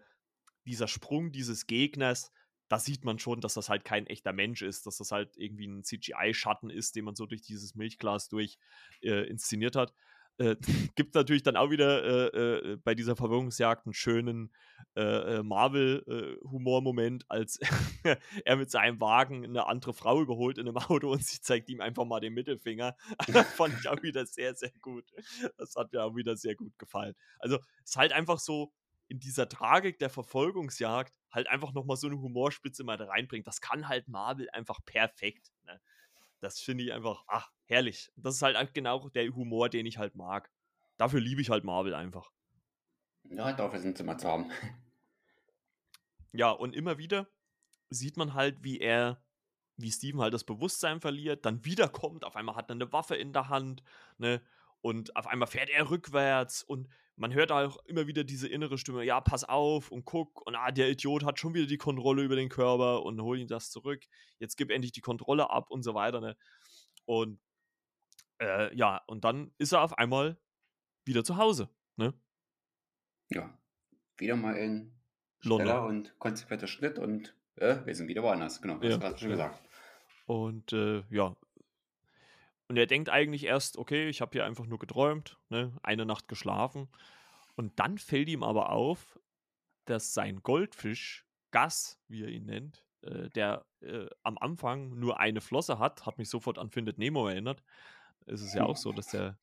dieser Sprung dieses Gegners, da sieht man schon, dass das halt kein echter Mensch ist, dass das halt irgendwie ein CGI-Schatten ist, den man so durch dieses Milchglas durch äh, inszeniert hat. Äh, gibt natürlich dann auch wieder äh, äh, bei dieser Verwirrungsjagd einen schönen äh, äh Marvel-Humor-Moment, als er mit seinem Wagen eine andere Frau überholt in einem Auto und sie zeigt ihm einfach mal den Mittelfinger. fand ich auch wieder sehr, sehr gut. Das hat mir auch wieder sehr gut gefallen. Also es ist halt einfach so in dieser Tragik der Verfolgungsjagd halt einfach nochmal so eine Humorspitze mal da reinbringt. Das kann halt Marvel einfach perfekt. Ne? Das finde ich einfach, ach, herrlich. Das ist halt genau der Humor, den ich halt mag. Dafür liebe ich halt Marvel einfach. Ja, dafür sind sie mal zu haben. Ja, und immer wieder sieht man halt, wie er, wie Steven halt das Bewusstsein verliert, dann wiederkommt, auf einmal hat er eine Waffe in der Hand, ne? Und auf einmal fährt er rückwärts und man hört auch immer wieder diese innere Stimme, ja, pass auf und guck und ah, der Idiot hat schon wieder die Kontrolle über den Körper und hol ihn das zurück. Jetzt gib endlich die Kontrolle ab und so weiter, ne? Und äh, ja, und dann ist er auf einmal wieder zu Hause, ne? Ja, wieder mal in schneller und konsequenter Schnitt und äh, wir sind wieder woanders, genau, hast ja, du gerade schon gesagt. Und äh, ja, und er denkt eigentlich erst, okay, ich habe hier einfach nur geträumt, ne, eine Nacht geschlafen. Und dann fällt ihm aber auf, dass sein Goldfisch, Gas, wie er ihn nennt, äh, der äh, am Anfang nur eine Flosse hat, hat mich sofort an Findet Nemo erinnert. Es ist ja auch so, dass der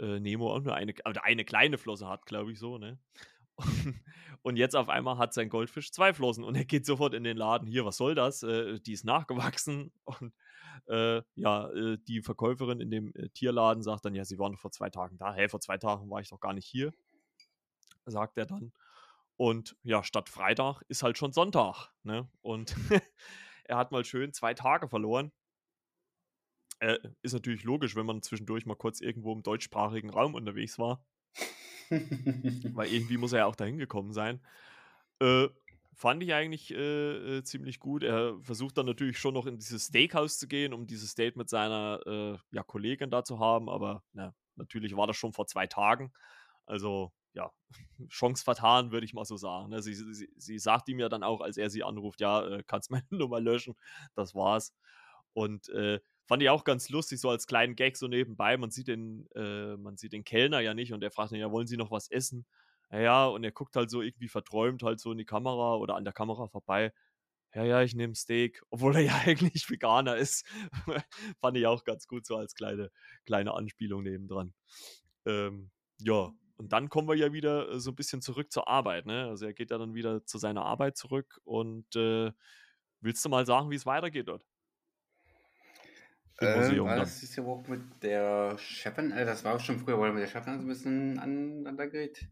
äh, Nemo auch nur eine, also eine kleine Flosse hat, glaube ich so, ne? Und jetzt auf einmal hat sein Goldfisch zwei Flossen und er geht sofort in den Laden. Hier, was soll das? Äh, die ist nachgewachsen und äh, ja, äh, die Verkäuferin in dem äh, Tierladen sagt dann, ja, sie waren vor zwei Tagen da. Hey, vor zwei Tagen war ich doch gar nicht hier, sagt er dann. Und ja, statt Freitag ist halt schon Sonntag. Ne? Und er hat mal schön zwei Tage verloren. Äh, ist natürlich logisch, wenn man zwischendurch mal kurz irgendwo im deutschsprachigen Raum unterwegs war. Weil irgendwie muss er ja auch dahin gekommen sein. Äh, Fand ich eigentlich äh, äh, ziemlich gut. Er versucht dann natürlich schon noch in dieses Steakhouse zu gehen, um dieses Date mit seiner äh, ja, Kollegin da zu haben, aber na, natürlich war das schon vor zwei Tagen. Also ja, Chance vertan, würde ich mal so sagen. Ne? Sie, sie, sie, sagt ihm ja dann auch, als er sie anruft, ja, äh, kannst meine Nummer löschen. Das war's. Und äh, fand ich auch ganz lustig, so als kleinen Gag so nebenbei. Man sieht den, äh, man sieht den Kellner ja nicht und er fragt ihn, ja, wollen Sie noch was essen? Ja, und er guckt halt so irgendwie verträumt halt so in die Kamera oder an der Kamera vorbei. Ja, ja, ich nehme Steak, obwohl er ja eigentlich Veganer ist. Fand ich auch ganz gut so als kleine, kleine Anspielung nebendran. Ähm, ja, und dann kommen wir ja wieder äh, so ein bisschen zurück zur Arbeit. Ne? Also er geht ja dann wieder zu seiner Arbeit zurück und äh, willst du mal sagen, wie es weitergeht dort? Im äh, Museum war das ist ja auch mit der Chefin, äh, das war auch schon früher, weil mit der Chefin so ein bisschen aneinander gerät.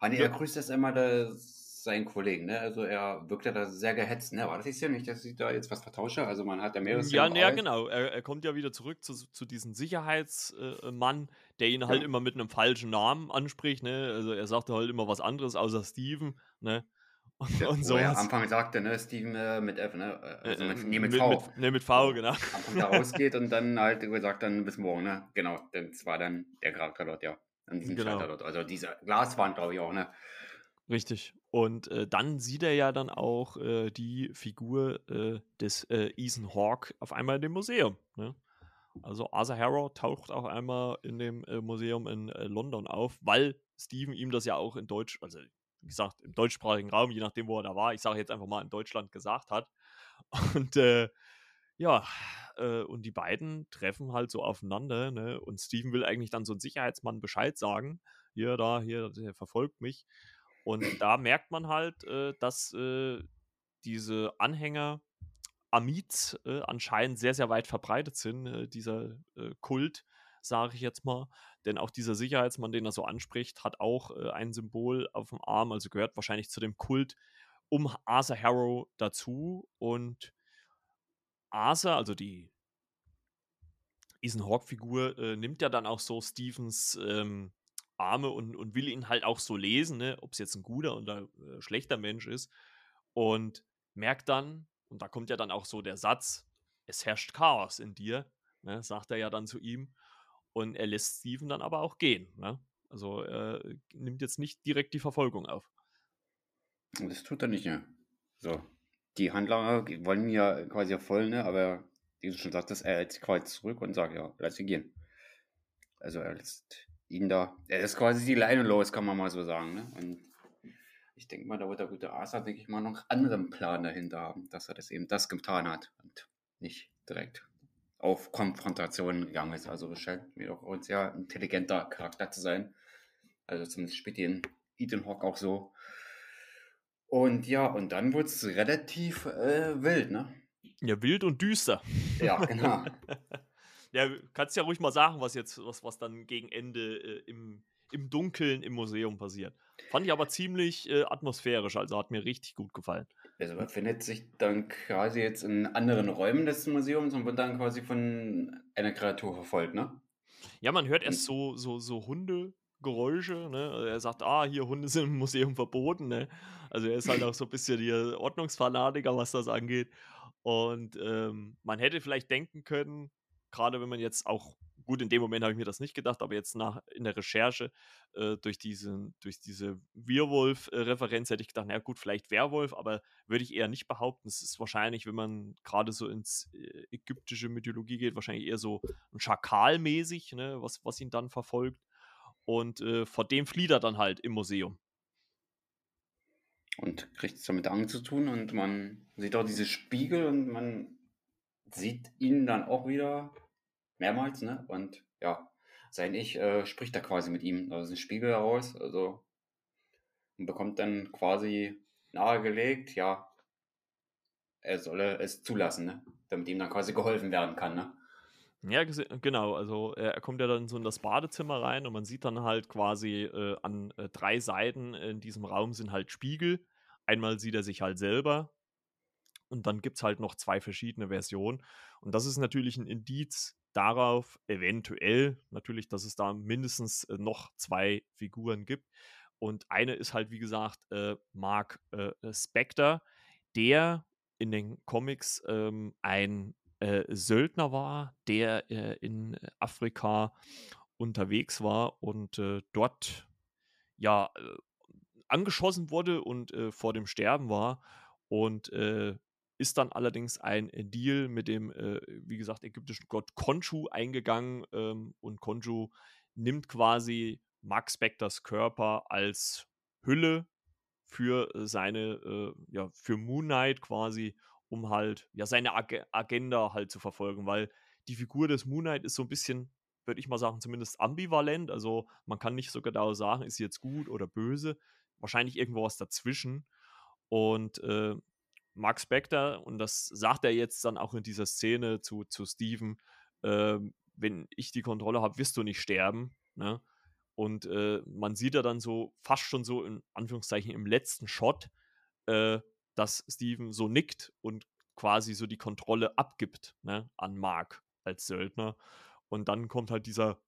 Ah, nee, ja. er grüßt erst einmal da seinen Kollegen, ne? Also er wirkt ja da sehr gehetzt, ne? Aber das ist ja nicht, dass ich da jetzt was vertausche. Also man hat ja mehrere Ja, ne, ja, genau. Er, er, kommt ja wieder zurück zu, zu diesem Sicherheitsmann, der ihn halt ja. immer mit einem falschen Namen anspricht, ne? Also er sagte halt immer was anderes außer Steven, ne? Und, ja, und so. er am Anfang sagte, ne, Steven äh, mit F, ne? Äh, also mit, nee, mit, mit V. Mit, ne, mit V, genau. Am Anfang da rausgeht und dann halt gesagt, dann bis morgen, ne? Genau, das war dann der Charakter dort, ja an diesem genau. Schalter dort. Also diese Glaswand, glaube ich auch, ne? Richtig. Und äh, dann sieht er ja dann auch äh, die Figur äh, des äh, Ethan Hawke auf einmal in dem Museum. Ne? Also Arthur Harrow taucht auch einmal in dem äh, Museum in äh, London auf, weil Steven ihm das ja auch in Deutsch, also wie gesagt, im deutschsprachigen Raum, je nachdem, wo er da war, ich sage jetzt einfach mal in Deutschland gesagt hat. Und ja, äh, und die beiden treffen halt so aufeinander, ne? Und Steven will eigentlich dann so ein Sicherheitsmann Bescheid sagen. Hier, da, hier, der verfolgt mich. Und da merkt man halt, äh, dass äh, diese Anhänger Amids äh, anscheinend sehr, sehr weit verbreitet sind, äh, dieser äh, Kult, sage ich jetzt mal. Denn auch dieser Sicherheitsmann, den er so anspricht, hat auch ein Symbol auf dem Arm, also gehört wahrscheinlich zu dem Kult um Arthur Harrow dazu. Und Arthur, also die Ethan Hawke-Figur, äh, nimmt ja dann auch so Stevens ähm, Arme und, und will ihn halt auch so lesen, ne? ob es jetzt ein guter oder äh, schlechter Mensch ist. Und merkt dann, und da kommt ja dann auch so der Satz, es herrscht Chaos in dir, ne? sagt er ja dann zu ihm. Und er lässt Steven dann aber auch gehen. Ne? Also er nimmt jetzt nicht direkt die Verfolgung auf. Das tut er nicht, ja. So, die Handlanger wollen ja quasi voll, ne? aber wie du schon sagtest, er hält quasi zurück und sagt, ja, lass sie gehen. Also er lässt ihn da, er ist quasi die Leine los, kann man mal so sagen. Ne? Und ich denke mal, da wird der gute Asa, denke ich mal, noch anderen Plan dahinter haben, dass er das eben das getan hat und nicht direkt auf Konfrontation gegangen ist. Also es scheint mir auch ein sehr intelligenter Charakter zu sein. Also zumindest spielt ihn Ethan Hawke auch so. Und ja, und dann wurde es relativ äh, wild, ne? Ja, wild und düster. Ja, genau. ja, kannst ja ruhig mal sagen, was jetzt, was, was dann gegen Ende äh, im, im Dunkeln im Museum passiert. Fand ich aber ziemlich äh, atmosphärisch, also hat mir richtig gut gefallen. Also man findet sich dann quasi jetzt in anderen Räumen des Museums und wird dann quasi von einer Kreatur verfolgt, ne? Ja, man hört erst so, so, so Hundegeräusche, ne? Also er sagt, ah, hier Hunde sind im Museum verboten, ne? Also er ist halt auch so ein bisschen hier Ordnungsfanatiker, was das angeht. Und ähm, man hätte vielleicht denken können, gerade wenn man jetzt auch gut, in dem Moment habe ich mir das nicht gedacht, aber jetzt nach in der Recherche äh, durch, diese, durch diese Werwolf-Referenz hätte ich gedacht, na gut, vielleicht Werwolf, aber würde ich eher nicht behaupten. Es ist wahrscheinlich, wenn man gerade so ins äh, ägyptische Mythologie geht, wahrscheinlich eher so ein Schakalmäßig, ne, was, was ihn dann verfolgt. Und äh, vor dem flieht er dann halt im Museum. Und kriegt es damit Angst zu tun und man sieht auch diese Spiegel und man sieht ihn dann auch wieder mehrmals, ne? Und ja, sein Ich äh, spricht da quasi mit ihm aus dem Spiegel heraus, also und bekommt dann quasi nahegelegt, ja, er solle es zulassen, ne? Damit ihm dann quasi geholfen werden kann, ne? Ja, genau. Also er kommt ja dann so in das Badezimmer rein und man sieht dann halt quasi äh, an äh, drei Seiten in diesem Raum sind halt Spiegel. Einmal sieht er sich halt selber und dann gibt es halt noch zwei verschiedene Versionen. Und das ist natürlich ein Indiz darauf eventuell natürlich, dass es da mindestens äh, noch zwei Figuren gibt. Und eine ist halt, wie gesagt, äh, Mark äh, Spector, der in den Comics ähm, ein äh, Söldner war, der äh, in Afrika unterwegs war und äh, dort ja angeschossen wurde und vor dem Sterben war. Und ist dann allerdings ein äh, Deal mit dem, äh, wie gesagt, ägyptischen Gott Konchu eingegangen ähm, und Konchu nimmt quasi Max Spectors Körper als Hülle für seine, äh, ja, für Moon Knight quasi, um halt, ja, seine Ag Agenda halt zu verfolgen, weil die Figur des Moon Knight ist so ein bisschen, würde ich mal sagen, zumindest ambivalent. Also man kann nicht so genau sagen, ist sie jetzt gut oder böse. Wahrscheinlich irgendwo was dazwischen. Und äh, Mark Spector, und das sagt er jetzt dann auch in dieser Szene zu, zu Steven, äh, wenn ich die Kontrolle habe, wirst du nicht sterben. Ne? Und äh, man sieht ja dann so, fast schon so in Anführungszeichen im letzten Shot, äh, dass Steven so nickt und quasi so die Kontrolle abgibt ne, an Mark als Söldner. Und dann kommt halt dieser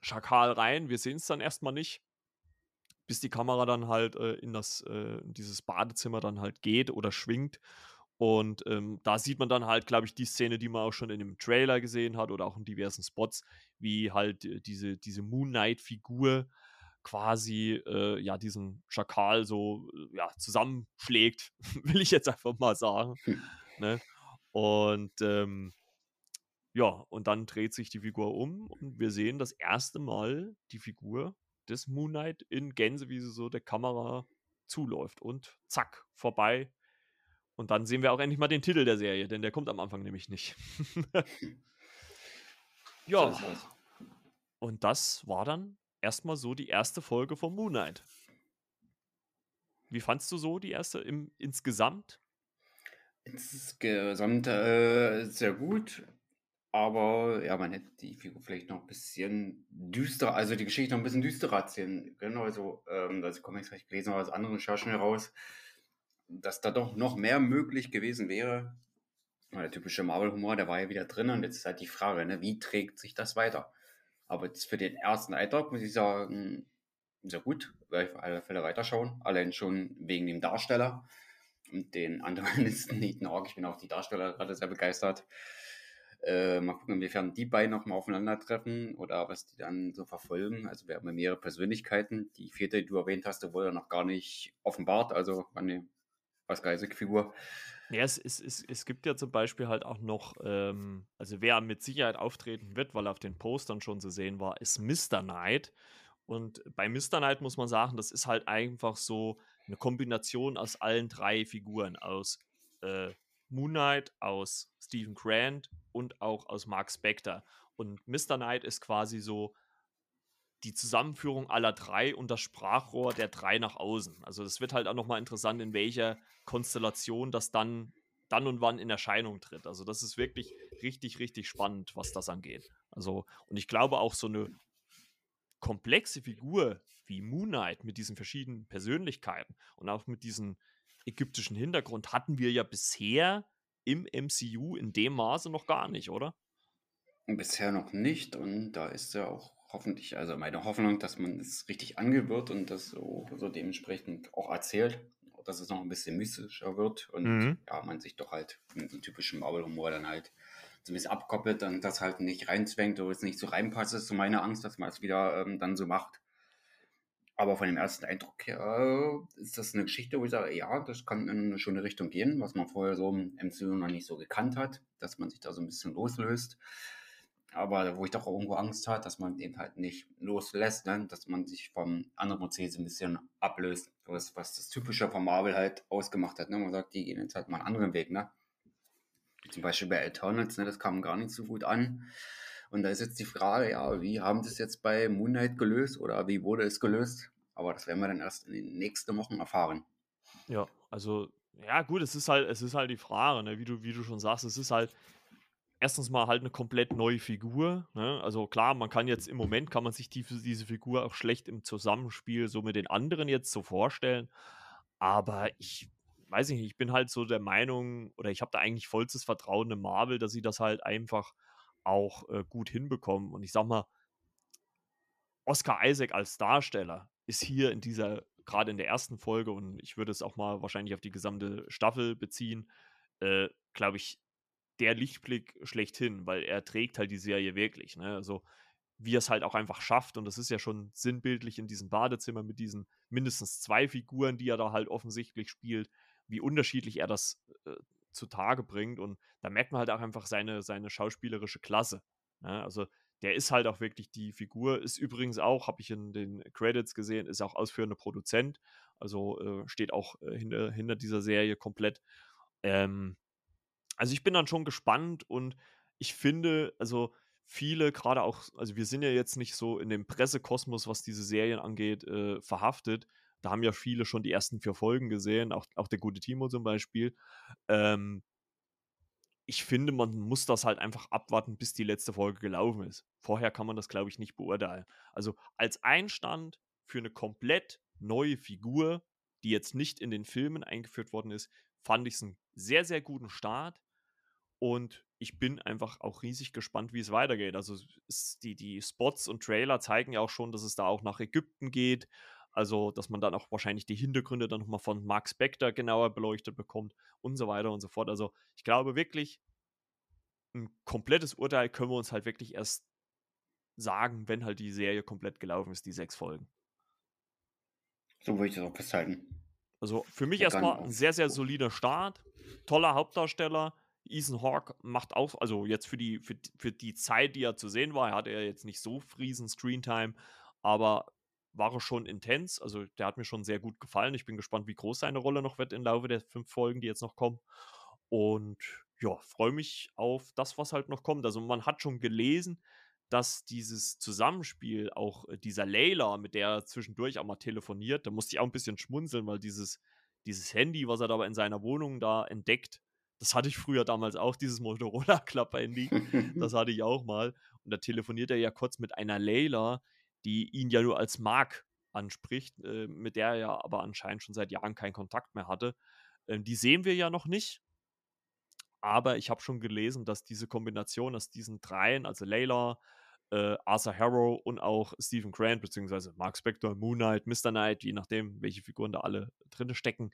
Schakal rein. Wir sehen es dann erstmal nicht bis die Kamera dann halt äh, in das, äh, dieses Badezimmer dann halt geht oder schwingt. Und ähm, da sieht man dann halt, glaube ich, die Szene, die man auch schon in dem Trailer gesehen hat oder auch in diversen Spots, wie halt äh, diese, diese Moon Knight-Figur quasi äh, ja diesen Schakal so äh, ja, zusammenschlägt, will ich jetzt einfach mal sagen. Ne? Und ähm, ja, und dann dreht sich die Figur um und wir sehen das erste Mal die Figur des Moon Knight in Gänse, wie sie so der Kamera zuläuft und zack, vorbei. Und dann sehen wir auch endlich mal den Titel der Serie, denn der kommt am Anfang nämlich nicht. ja. Und das war dann erstmal so die erste Folge von Moon Knight. Wie fandst du so die erste im, insgesamt? Insgesamt äh, sehr gut. Aber ja, man hätte die Figur vielleicht noch ein bisschen düsterer, also die Geschichte noch ein bisschen düsterer erzählen können. Also, ähm, als Comics ich gelesen habe aus anderen Recherchen heraus, dass da doch noch mehr möglich gewesen wäre. Der typische Marvel-Humor, der war ja wieder drin und jetzt ist halt die Frage, ne, wie trägt sich das weiter? Aber jetzt für den ersten Eindruck muss ich sagen, sehr gut, werde ich auf alle Fälle weiterschauen. Allein schon wegen dem Darsteller und den Antagonisten Ethan Hawke. Ich bin auch die Darsteller gerade sehr begeistert. Äh, mal gucken, inwiefern die beiden nochmal aufeinandertreffen oder was die dann so verfolgen. Also wir haben mehrere Persönlichkeiten. Die vierte, die du erwähnt hast, wurde noch gar nicht offenbart. Also wann Oscar Isaac-Figur. Ja, es, es, es, es gibt ja zum Beispiel halt auch noch, ähm, also wer mit Sicherheit auftreten wird, weil er auf den Postern schon zu sehen war, ist Mr. Knight. Und bei Mr. Knight muss man sagen, das ist halt einfach so eine Kombination aus allen drei Figuren, aus äh, Moon Knight, aus Stephen Grant und auch aus Mark Spector. Und Mr. Knight ist quasi so die Zusammenführung aller drei und das Sprachrohr der drei nach außen. Also es wird halt auch nochmal interessant, in welcher Konstellation das dann, dann und wann in Erscheinung tritt. Also das ist wirklich richtig, richtig spannend, was das angeht. Also, und ich glaube auch so eine komplexe Figur wie Moon Knight mit diesen verschiedenen Persönlichkeiten und auch mit diesem ägyptischen Hintergrund hatten wir ja bisher im MCU in dem Maße noch gar nicht, oder? Bisher noch nicht und da ist ja auch hoffentlich, also meine Hoffnung, dass man es richtig angewirrt und das so, so dementsprechend auch erzählt, dass es noch ein bisschen mystischer wird und mhm. ja, man sich doch halt mit so typischen Marvel-Humor dann halt so ein bisschen abkoppelt und das halt nicht reinzwängt oder es nicht so reinpasst, ist so meine Angst, dass man es wieder ähm, dann so macht. Aber von dem ersten Eindruck her äh, ist das eine Geschichte, wo ich sage, ja, das kann in eine schöne Richtung gehen, was man vorher so im MCU noch nicht so gekannt hat, dass man sich da so ein bisschen loslöst aber wo ich doch irgendwo Angst hatte, dass man den halt nicht loslässt, ne? dass man sich vom anderen Prozess ein bisschen ablöst, was, was das Typische von Marvel halt ausgemacht hat. Ne? Man sagt, die gehen jetzt halt mal einen anderen Weg. Ne? Zum Beispiel bei Eternals, ne? das kam gar nicht so gut an. Und da ist jetzt die Frage, ja, wie haben sie es jetzt bei Moon Knight gelöst oder wie wurde es gelöst? Aber das werden wir dann erst in den nächsten Wochen erfahren. Ja, also, ja, gut, es ist halt, es ist halt die Frage, ne? wie, du, wie du schon sagst, es ist halt, erstens mal halt eine komplett neue Figur. Ne? Also klar, man kann jetzt im Moment, kann man sich die, diese Figur auch schlecht im Zusammenspiel so mit den anderen jetzt so vorstellen. Aber ich weiß nicht, ich bin halt so der Meinung, oder ich habe da eigentlich vollstes Vertrauen in Marvel, dass sie das halt einfach auch äh, gut hinbekommen. Und ich sag mal, Oscar Isaac als Darsteller ist hier in dieser, gerade in der ersten Folge, und ich würde es auch mal wahrscheinlich auf die gesamte Staffel beziehen, äh, glaube ich, der Lichtblick schlechthin, weil er trägt halt die Serie wirklich. Ne? Also wie er es halt auch einfach schafft. Und das ist ja schon sinnbildlich in diesem Badezimmer mit diesen mindestens zwei Figuren, die er da halt offensichtlich spielt, wie unterschiedlich er das äh, zutage bringt. Und da merkt man halt auch einfach seine, seine schauspielerische Klasse. Ne? Also der ist halt auch wirklich die Figur, ist übrigens auch, habe ich in den Credits gesehen, ist auch ausführender Produzent. Also äh, steht auch äh, hinter, hinter dieser Serie komplett. Ähm, also ich bin dann schon gespannt und ich finde, also viele, gerade auch, also wir sind ja jetzt nicht so in dem Pressekosmos, was diese Serien angeht, äh, verhaftet. Da haben ja viele schon die ersten vier Folgen gesehen, auch, auch der gute Timo zum Beispiel. Ähm, ich finde, man muss das halt einfach abwarten, bis die letzte Folge gelaufen ist. Vorher kann man das, glaube ich, nicht beurteilen. Also als Einstand für eine komplett neue Figur, die jetzt nicht in den Filmen eingeführt worden ist, fand ich es einen sehr, sehr guten Start. Und ich bin einfach auch riesig gespannt, wie es weitergeht. Also die, die Spots und Trailer zeigen ja auch schon, dass es da auch nach Ägypten geht. Also, dass man dann auch wahrscheinlich die Hintergründe dann nochmal von Mark Spector genauer beleuchtet bekommt und so weiter und so fort. Also, ich glaube wirklich, ein komplettes Urteil können wir uns halt wirklich erst sagen, wenn halt die Serie komplett gelaufen ist, die sechs Folgen. So würde ich das auch festhalten. Also für mich erstmal ein sehr, sehr solider Start. Toller Hauptdarsteller. Ethan Hawke macht auch, also jetzt für die, für, für die Zeit, die er zu sehen war, er hatte ja jetzt nicht so riesen Screentime, aber war er schon intens. Also der hat mir schon sehr gut gefallen. Ich bin gespannt, wie groß seine Rolle noch wird im Laufe der fünf Folgen, die jetzt noch kommen. Und ja, freue mich auf das, was halt noch kommt. Also man hat schon gelesen, dass dieses Zusammenspiel auch äh, dieser Layla, mit der er zwischendurch auch mal telefoniert, da musste ich auch ein bisschen schmunzeln, weil dieses, dieses Handy, was er da in seiner Wohnung da entdeckt, das hatte ich früher damals auch, dieses Motorola-Klapp-Handy. das hatte ich auch mal. Und da telefoniert er ja kurz mit einer Layla, die ihn ja nur als Mark anspricht, äh, mit der er ja aber anscheinend schon seit Jahren keinen Kontakt mehr hatte. Ähm, die sehen wir ja noch nicht. Aber ich habe schon gelesen, dass diese Kombination aus diesen dreien, also Layla, äh, Arthur Harrow und auch Stephen Grant, beziehungsweise Mark Spector, Moon Knight, Mr. Knight, je nachdem, welche Figuren da alle drin stecken,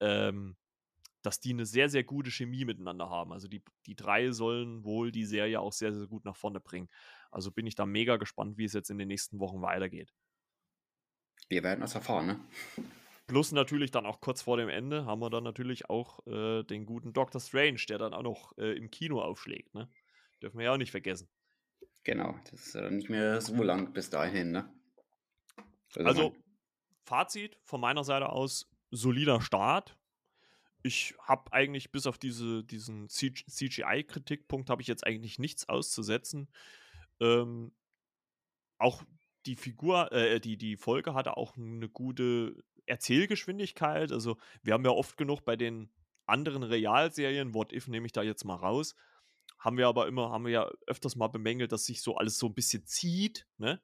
ähm, dass die eine sehr, sehr gute Chemie miteinander haben. Also die, die drei sollen wohl die Serie auch sehr, sehr gut nach vorne bringen. Also bin ich da mega gespannt, wie es jetzt in den nächsten Wochen weitergeht. Wir werden das erfahren, ne? Plus natürlich dann auch kurz vor dem Ende haben wir dann natürlich auch äh, den guten Doctor Strange, der dann auch noch äh, im Kino aufschlägt. Ne? Dürfen wir ja auch nicht vergessen. Genau, das ist ja nicht mehr so lang bis dahin. Ne? Also, also Fazit von meiner Seite aus: solider Start. Ich habe eigentlich bis auf diese, diesen CGI-Kritikpunkt habe ich jetzt eigentlich nichts auszusetzen. Ähm, auch die Figur, äh, die, die Folge hatte auch eine gute Erzählgeschwindigkeit. Also, wir haben ja oft genug bei den anderen Realserien, What If nehme ich da jetzt mal raus, haben wir aber immer, haben wir ja öfters mal bemängelt, dass sich so alles so ein bisschen zieht, ne?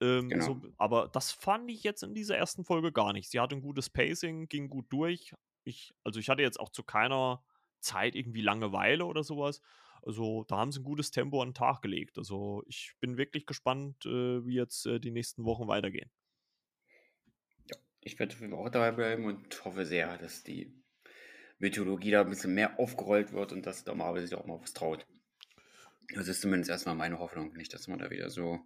Ähm, genau. so, aber das fand ich jetzt in dieser ersten Folge gar nicht. Sie hatte ein gutes Pacing, ging gut durch. Ich, also ich hatte jetzt auch zu keiner Zeit irgendwie Langeweile oder sowas. Also da haben sie ein gutes Tempo an den Tag gelegt. Also ich bin wirklich gespannt, äh, wie jetzt äh, die nächsten Wochen weitergehen. Ja, ich werde auch dabei bleiben und hoffe sehr, dass die Mythologie da ein bisschen mehr aufgerollt wird und dass der Marvel sich auch mal was traut. Das ist zumindest erstmal meine Hoffnung. Nicht, dass man da wieder so,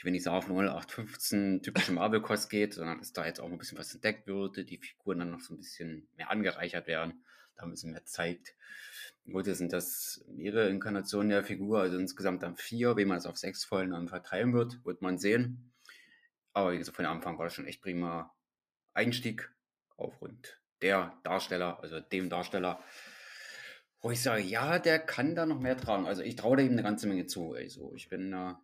ich will nicht sagen, auf 0815 typische Marvel-Kost geht, sondern dass da jetzt auch ein bisschen was entdeckt würde, die Figuren dann noch so ein bisschen mehr angereichert werden, da ein bisschen mehr zeigt. Gut, jetzt sind das mehrere Inkarnationen der Figur, also insgesamt dann vier. Wie man es auf sechs Folgen dann verteilen wird, wird man sehen. Aber wie gesagt, von Anfang war das schon echt prima Einstieg aufgrund der Darsteller, also dem Darsteller, wo ich sage, ja, der kann da noch mehr tragen. Also ich traue da ihm eine ganze Menge zu. Also ich bin äh,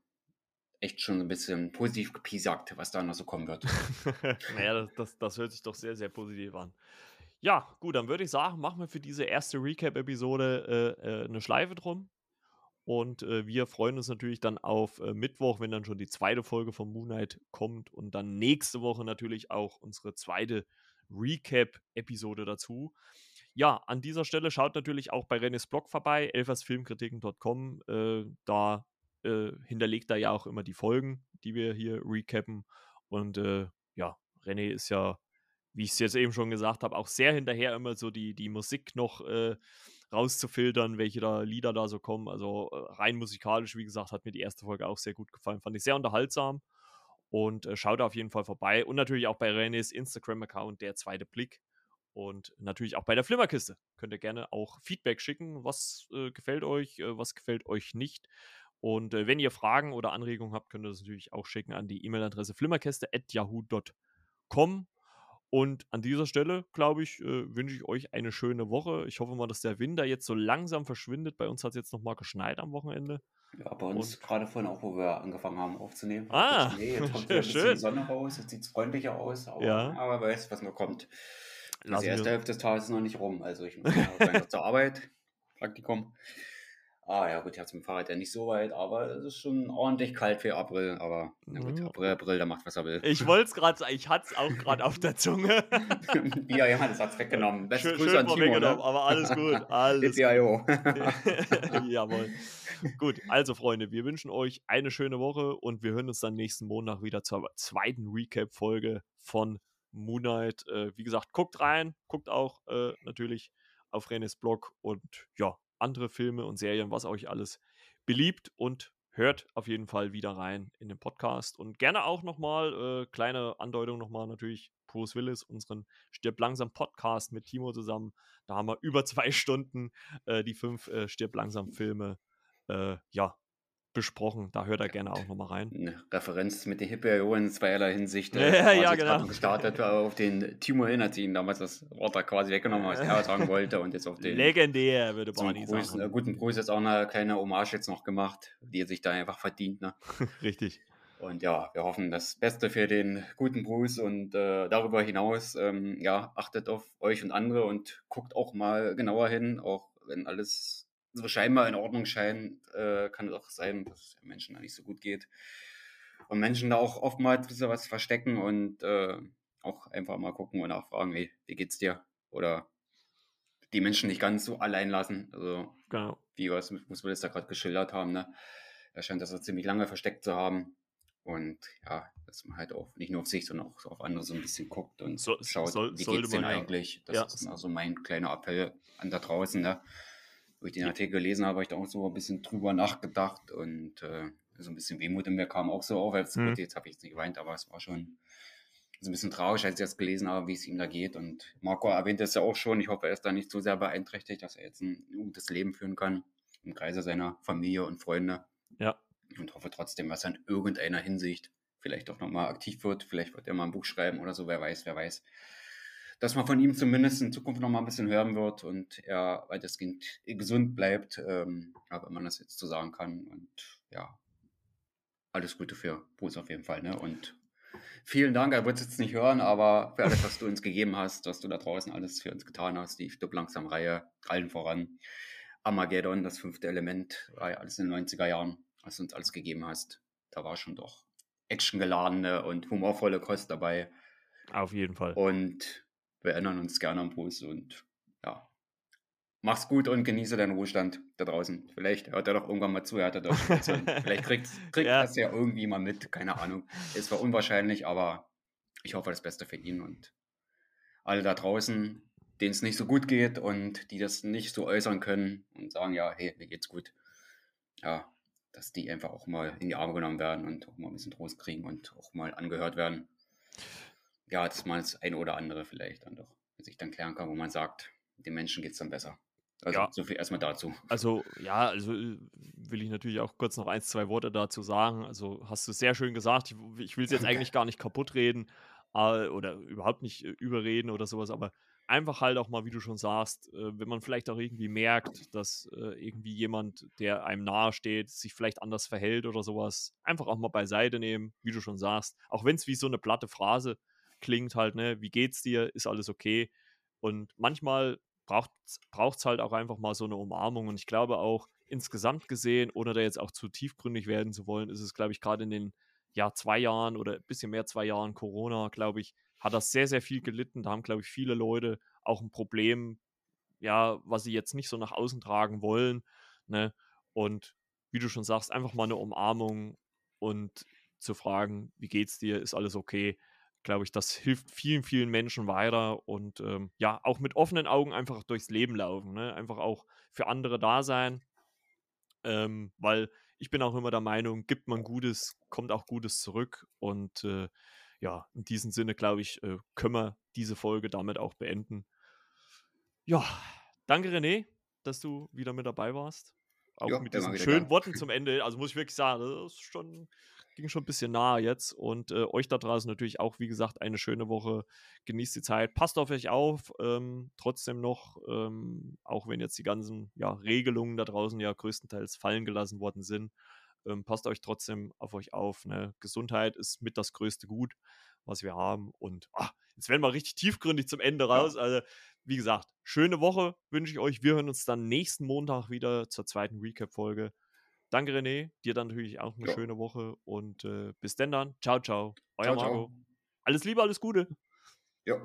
echt schon ein bisschen positiv gepiesackt, was da noch so kommen wird. naja, das, das, das hört sich doch sehr, sehr positiv an. Ja, gut, dann würde ich sagen, machen wir für diese erste Recap-Episode äh, äh, eine Schleife drum. Und äh, wir freuen uns natürlich dann auf äh, Mittwoch, wenn dann schon die zweite Folge von Moonlight kommt. Und dann nächste Woche natürlich auch unsere zweite Recap-Episode dazu. Ja, an dieser Stelle schaut natürlich auch bei Rennes Blog vorbei, elfersfilmkritiken.com. Äh, da äh, hinterlegt er ja auch immer die Folgen, die wir hier recappen. Und äh, ja, René ist ja, wie ich es jetzt eben schon gesagt habe, auch sehr hinterher, immer so die, die Musik noch äh, rauszufiltern, welche da Lieder da so kommen. Also äh, rein musikalisch, wie gesagt, hat mir die erste Folge auch sehr gut gefallen. Fand ich sehr unterhaltsam. Und äh, schaut auf jeden Fall vorbei. Und natürlich auch bei Renés Instagram-Account, der zweite Blick. Und natürlich auch bei der Flimmerkiste. Könnt ihr gerne auch Feedback schicken. Was äh, gefällt euch, äh, was gefällt euch nicht. Und äh, wenn ihr Fragen oder Anregungen habt, könnt ihr das natürlich auch schicken an die E-Mail-Adresse flimmerkiste.yahoo.com. Und an dieser Stelle, glaube ich, äh, wünsche ich euch eine schöne Woche. Ich hoffe mal, dass der Winter jetzt so langsam verschwindet. Bei uns hat es jetzt nochmal geschneit am Wochenende. Ja, bei uns gerade vorhin auch, wo wir angefangen haben aufzunehmen. Ah, Schnee, jetzt kommt wieder ein bisschen die Sonne raus, jetzt sieht es freundlicher aus, aber, ja. aber wer weiß, was noch kommt. Die erste Hälfte des Tages ist noch nicht rum, also ich muss zur Arbeit, Praktikum. Ah ja, gut, ich habe dem Fahrrad ja nicht so weit, aber es ist schon ordentlich kalt für April. Aber na gut, mhm. April, April, der macht, was er will. Ich wollte es gerade sagen, ich hatte es auch gerade auf der Zunge. ja, ja, das hat es weggenommen. Beste schön, Grüße schön an Timo, ne? aber alles gut. Alles gut. Jawohl. Gut, also Freunde, wir wünschen euch eine schöne Woche und wir hören uns dann nächsten Montag wieder zur zweiten Recap-Folge von Moonlight. Äh, wie gesagt, guckt rein, guckt auch äh, natürlich auf Renes Blog und ja, andere Filme und Serien, was euch alles beliebt und hört auf jeden Fall wieder rein in den Podcast und gerne auch nochmal, äh, kleine Andeutung nochmal natürlich, Bruce Willis, unseren Stirb langsam Podcast mit Timo zusammen. Da haben wir über zwei Stunden äh, die fünf äh, Stirb langsam Filme äh, ja, besprochen. Da hört er gerne auch nochmal rein. Eine Referenz mit der Hyperion in zweierlei Hinsicht. Äh, ja, ja, genau. gestartet auf den Timo erinnert ihn damals das Wort da quasi weggenommen, was er sagen wollte und jetzt auf den. Legendär, würde Barney Gruß, sagen. Äh, guten Gruß jetzt auch eine kleine Hommage jetzt noch gemacht, die er sich da einfach verdient. Ne? Richtig. Und ja, wir hoffen das Beste für den guten Bruce und äh, darüber hinaus, ähm, ja, achtet auf euch und andere und guckt auch mal genauer hin, auch wenn alles scheinbar in Ordnung scheint, äh, kann es auch sein, dass es Menschen da nicht so gut geht. Und Menschen da auch oftmals ein was verstecken und äh, auch einfach mal gucken und nachfragen, hey, wie geht's dir? Oder die Menschen nicht ganz so allein lassen. Also, genau. wie was, was wir das da gerade geschildert haben, ne? Er scheint das ziemlich lange versteckt zu haben. Und ja, dass man halt auch nicht nur auf sich, sondern auch auf andere so ein bisschen guckt und so, schaut, soll, wie geht's denn man, eigentlich? Das ja. ist also mein kleiner Appell an da draußen, ne? Wo ich den Artikel gelesen habe, habe ich da auch so ein bisschen drüber nachgedacht und äh, so ein bisschen Wehmut in mir kam auch so auf. Als, mhm. Gut, jetzt habe ich jetzt nicht geweint, aber es war schon ist ein bisschen traurig, als ich das gelesen habe, wie es ihm da geht. Und Marco erwähnt es ja auch schon. Ich hoffe, er ist da nicht so sehr beeinträchtigt, dass er jetzt ein gutes Leben führen kann im Kreise seiner Familie und Freunde. Ja. Und hoffe trotzdem, dass er in irgendeiner Hinsicht vielleicht auch nochmal aktiv wird. Vielleicht wird er mal ein Buch schreiben oder so, wer weiß, wer weiß. Dass man von ihm zumindest in Zukunft nochmal ein bisschen hören wird und er weitestgehend gesund bleibt, ähm, wenn man das jetzt so sagen kann. Und ja, alles Gute für Bruce auf jeden Fall. Ne? Und vielen Dank, er wird es jetzt nicht hören, aber für alles, was du uns gegeben hast, was du da draußen alles für uns getan hast, die Stück langsam Reihe, allen voran. Armageddon, das fünfte Element, war ja alles in den 90er Jahren, was du uns alles gegeben hast. Da war schon doch actiongeladene und humorvolle Kost dabei. Auf jeden Fall. Und wir erinnern uns gerne an Bruce und ja, mach's gut und genieße deinen Ruhestand da draußen. Vielleicht hört er doch irgendwann mal zu, er hat er doch Vielleicht kriegt, kriegt ja. das ja irgendwie mal mit, keine Ahnung. Ist zwar unwahrscheinlich, aber ich hoffe das Beste für ihn und alle da draußen, denen es nicht so gut geht und die das nicht so äußern können und sagen, ja, hey, mir geht's gut. Ja, dass die einfach auch mal in die Arme genommen werden und auch mal ein bisschen Trost kriegen und auch mal angehört werden. Ja, dass man das eine oder andere vielleicht dann doch sich dann klären kann, wo man sagt, den Menschen geht es dann besser. Also ja. so viel erstmal dazu. Also ja, also äh, will ich natürlich auch kurz noch ein, zwei Worte dazu sagen. Also hast du sehr schön gesagt. Ich, ich will es jetzt eigentlich gar nicht kaputt reden äh, oder überhaupt nicht äh, überreden oder sowas, aber einfach halt auch mal, wie du schon sagst, äh, wenn man vielleicht auch irgendwie merkt, dass äh, irgendwie jemand, der einem nahe steht, sich vielleicht anders verhält oder sowas, einfach auch mal beiseite nehmen, wie du schon sagst. Auch wenn es wie so eine platte Phrase klingt halt, ne, wie geht's dir, ist alles okay. Und manchmal braucht es halt auch einfach mal so eine Umarmung. Und ich glaube auch insgesamt gesehen, ohne da jetzt auch zu tiefgründig werden zu wollen, ist es, glaube ich, gerade in den ja, zwei Jahren oder ein bisschen mehr zwei Jahren Corona, glaube ich, hat das sehr, sehr viel gelitten. Da haben, glaube ich, viele Leute auch ein Problem, ja, was sie jetzt nicht so nach außen tragen wollen. Ne? Und wie du schon sagst, einfach mal eine Umarmung und zu fragen, wie geht's dir, ist alles okay, glaube ich, das hilft vielen, vielen Menschen weiter und ähm, ja, auch mit offenen Augen einfach durchs Leben laufen, ne? einfach auch für andere da sein, ähm, weil ich bin auch immer der Meinung, gibt man Gutes, kommt auch Gutes zurück und äh, ja, in diesem Sinne, glaube ich, äh, können wir diese Folge damit auch beenden. Ja, danke René, dass du wieder mit dabei warst. Auch jo, mit diesen schönen gern. Worten zum Ende. Also muss ich wirklich sagen, das ist schon, ging schon ein bisschen nahe jetzt. Und äh, euch da draußen natürlich auch, wie gesagt, eine schöne Woche. Genießt die Zeit. Passt auf euch auf. Ähm, trotzdem noch, ähm, auch wenn jetzt die ganzen ja, Regelungen da draußen ja größtenteils fallen gelassen worden sind, ähm, passt euch trotzdem auf euch auf. Ne? Gesundheit ist mit das größte Gut, was wir haben. Und ach, jetzt werden wir richtig tiefgründig zum Ende raus. Ja. Also, wie gesagt, schöne Woche wünsche ich euch. Wir hören uns dann nächsten Montag wieder zur zweiten Recap-Folge. Danke, René. Dir dann natürlich auch eine ja. schöne Woche und äh, bis denn dann. Ciao, ciao. Euer ciao, Marco. Ciao. Alles Liebe, alles Gute. Ja.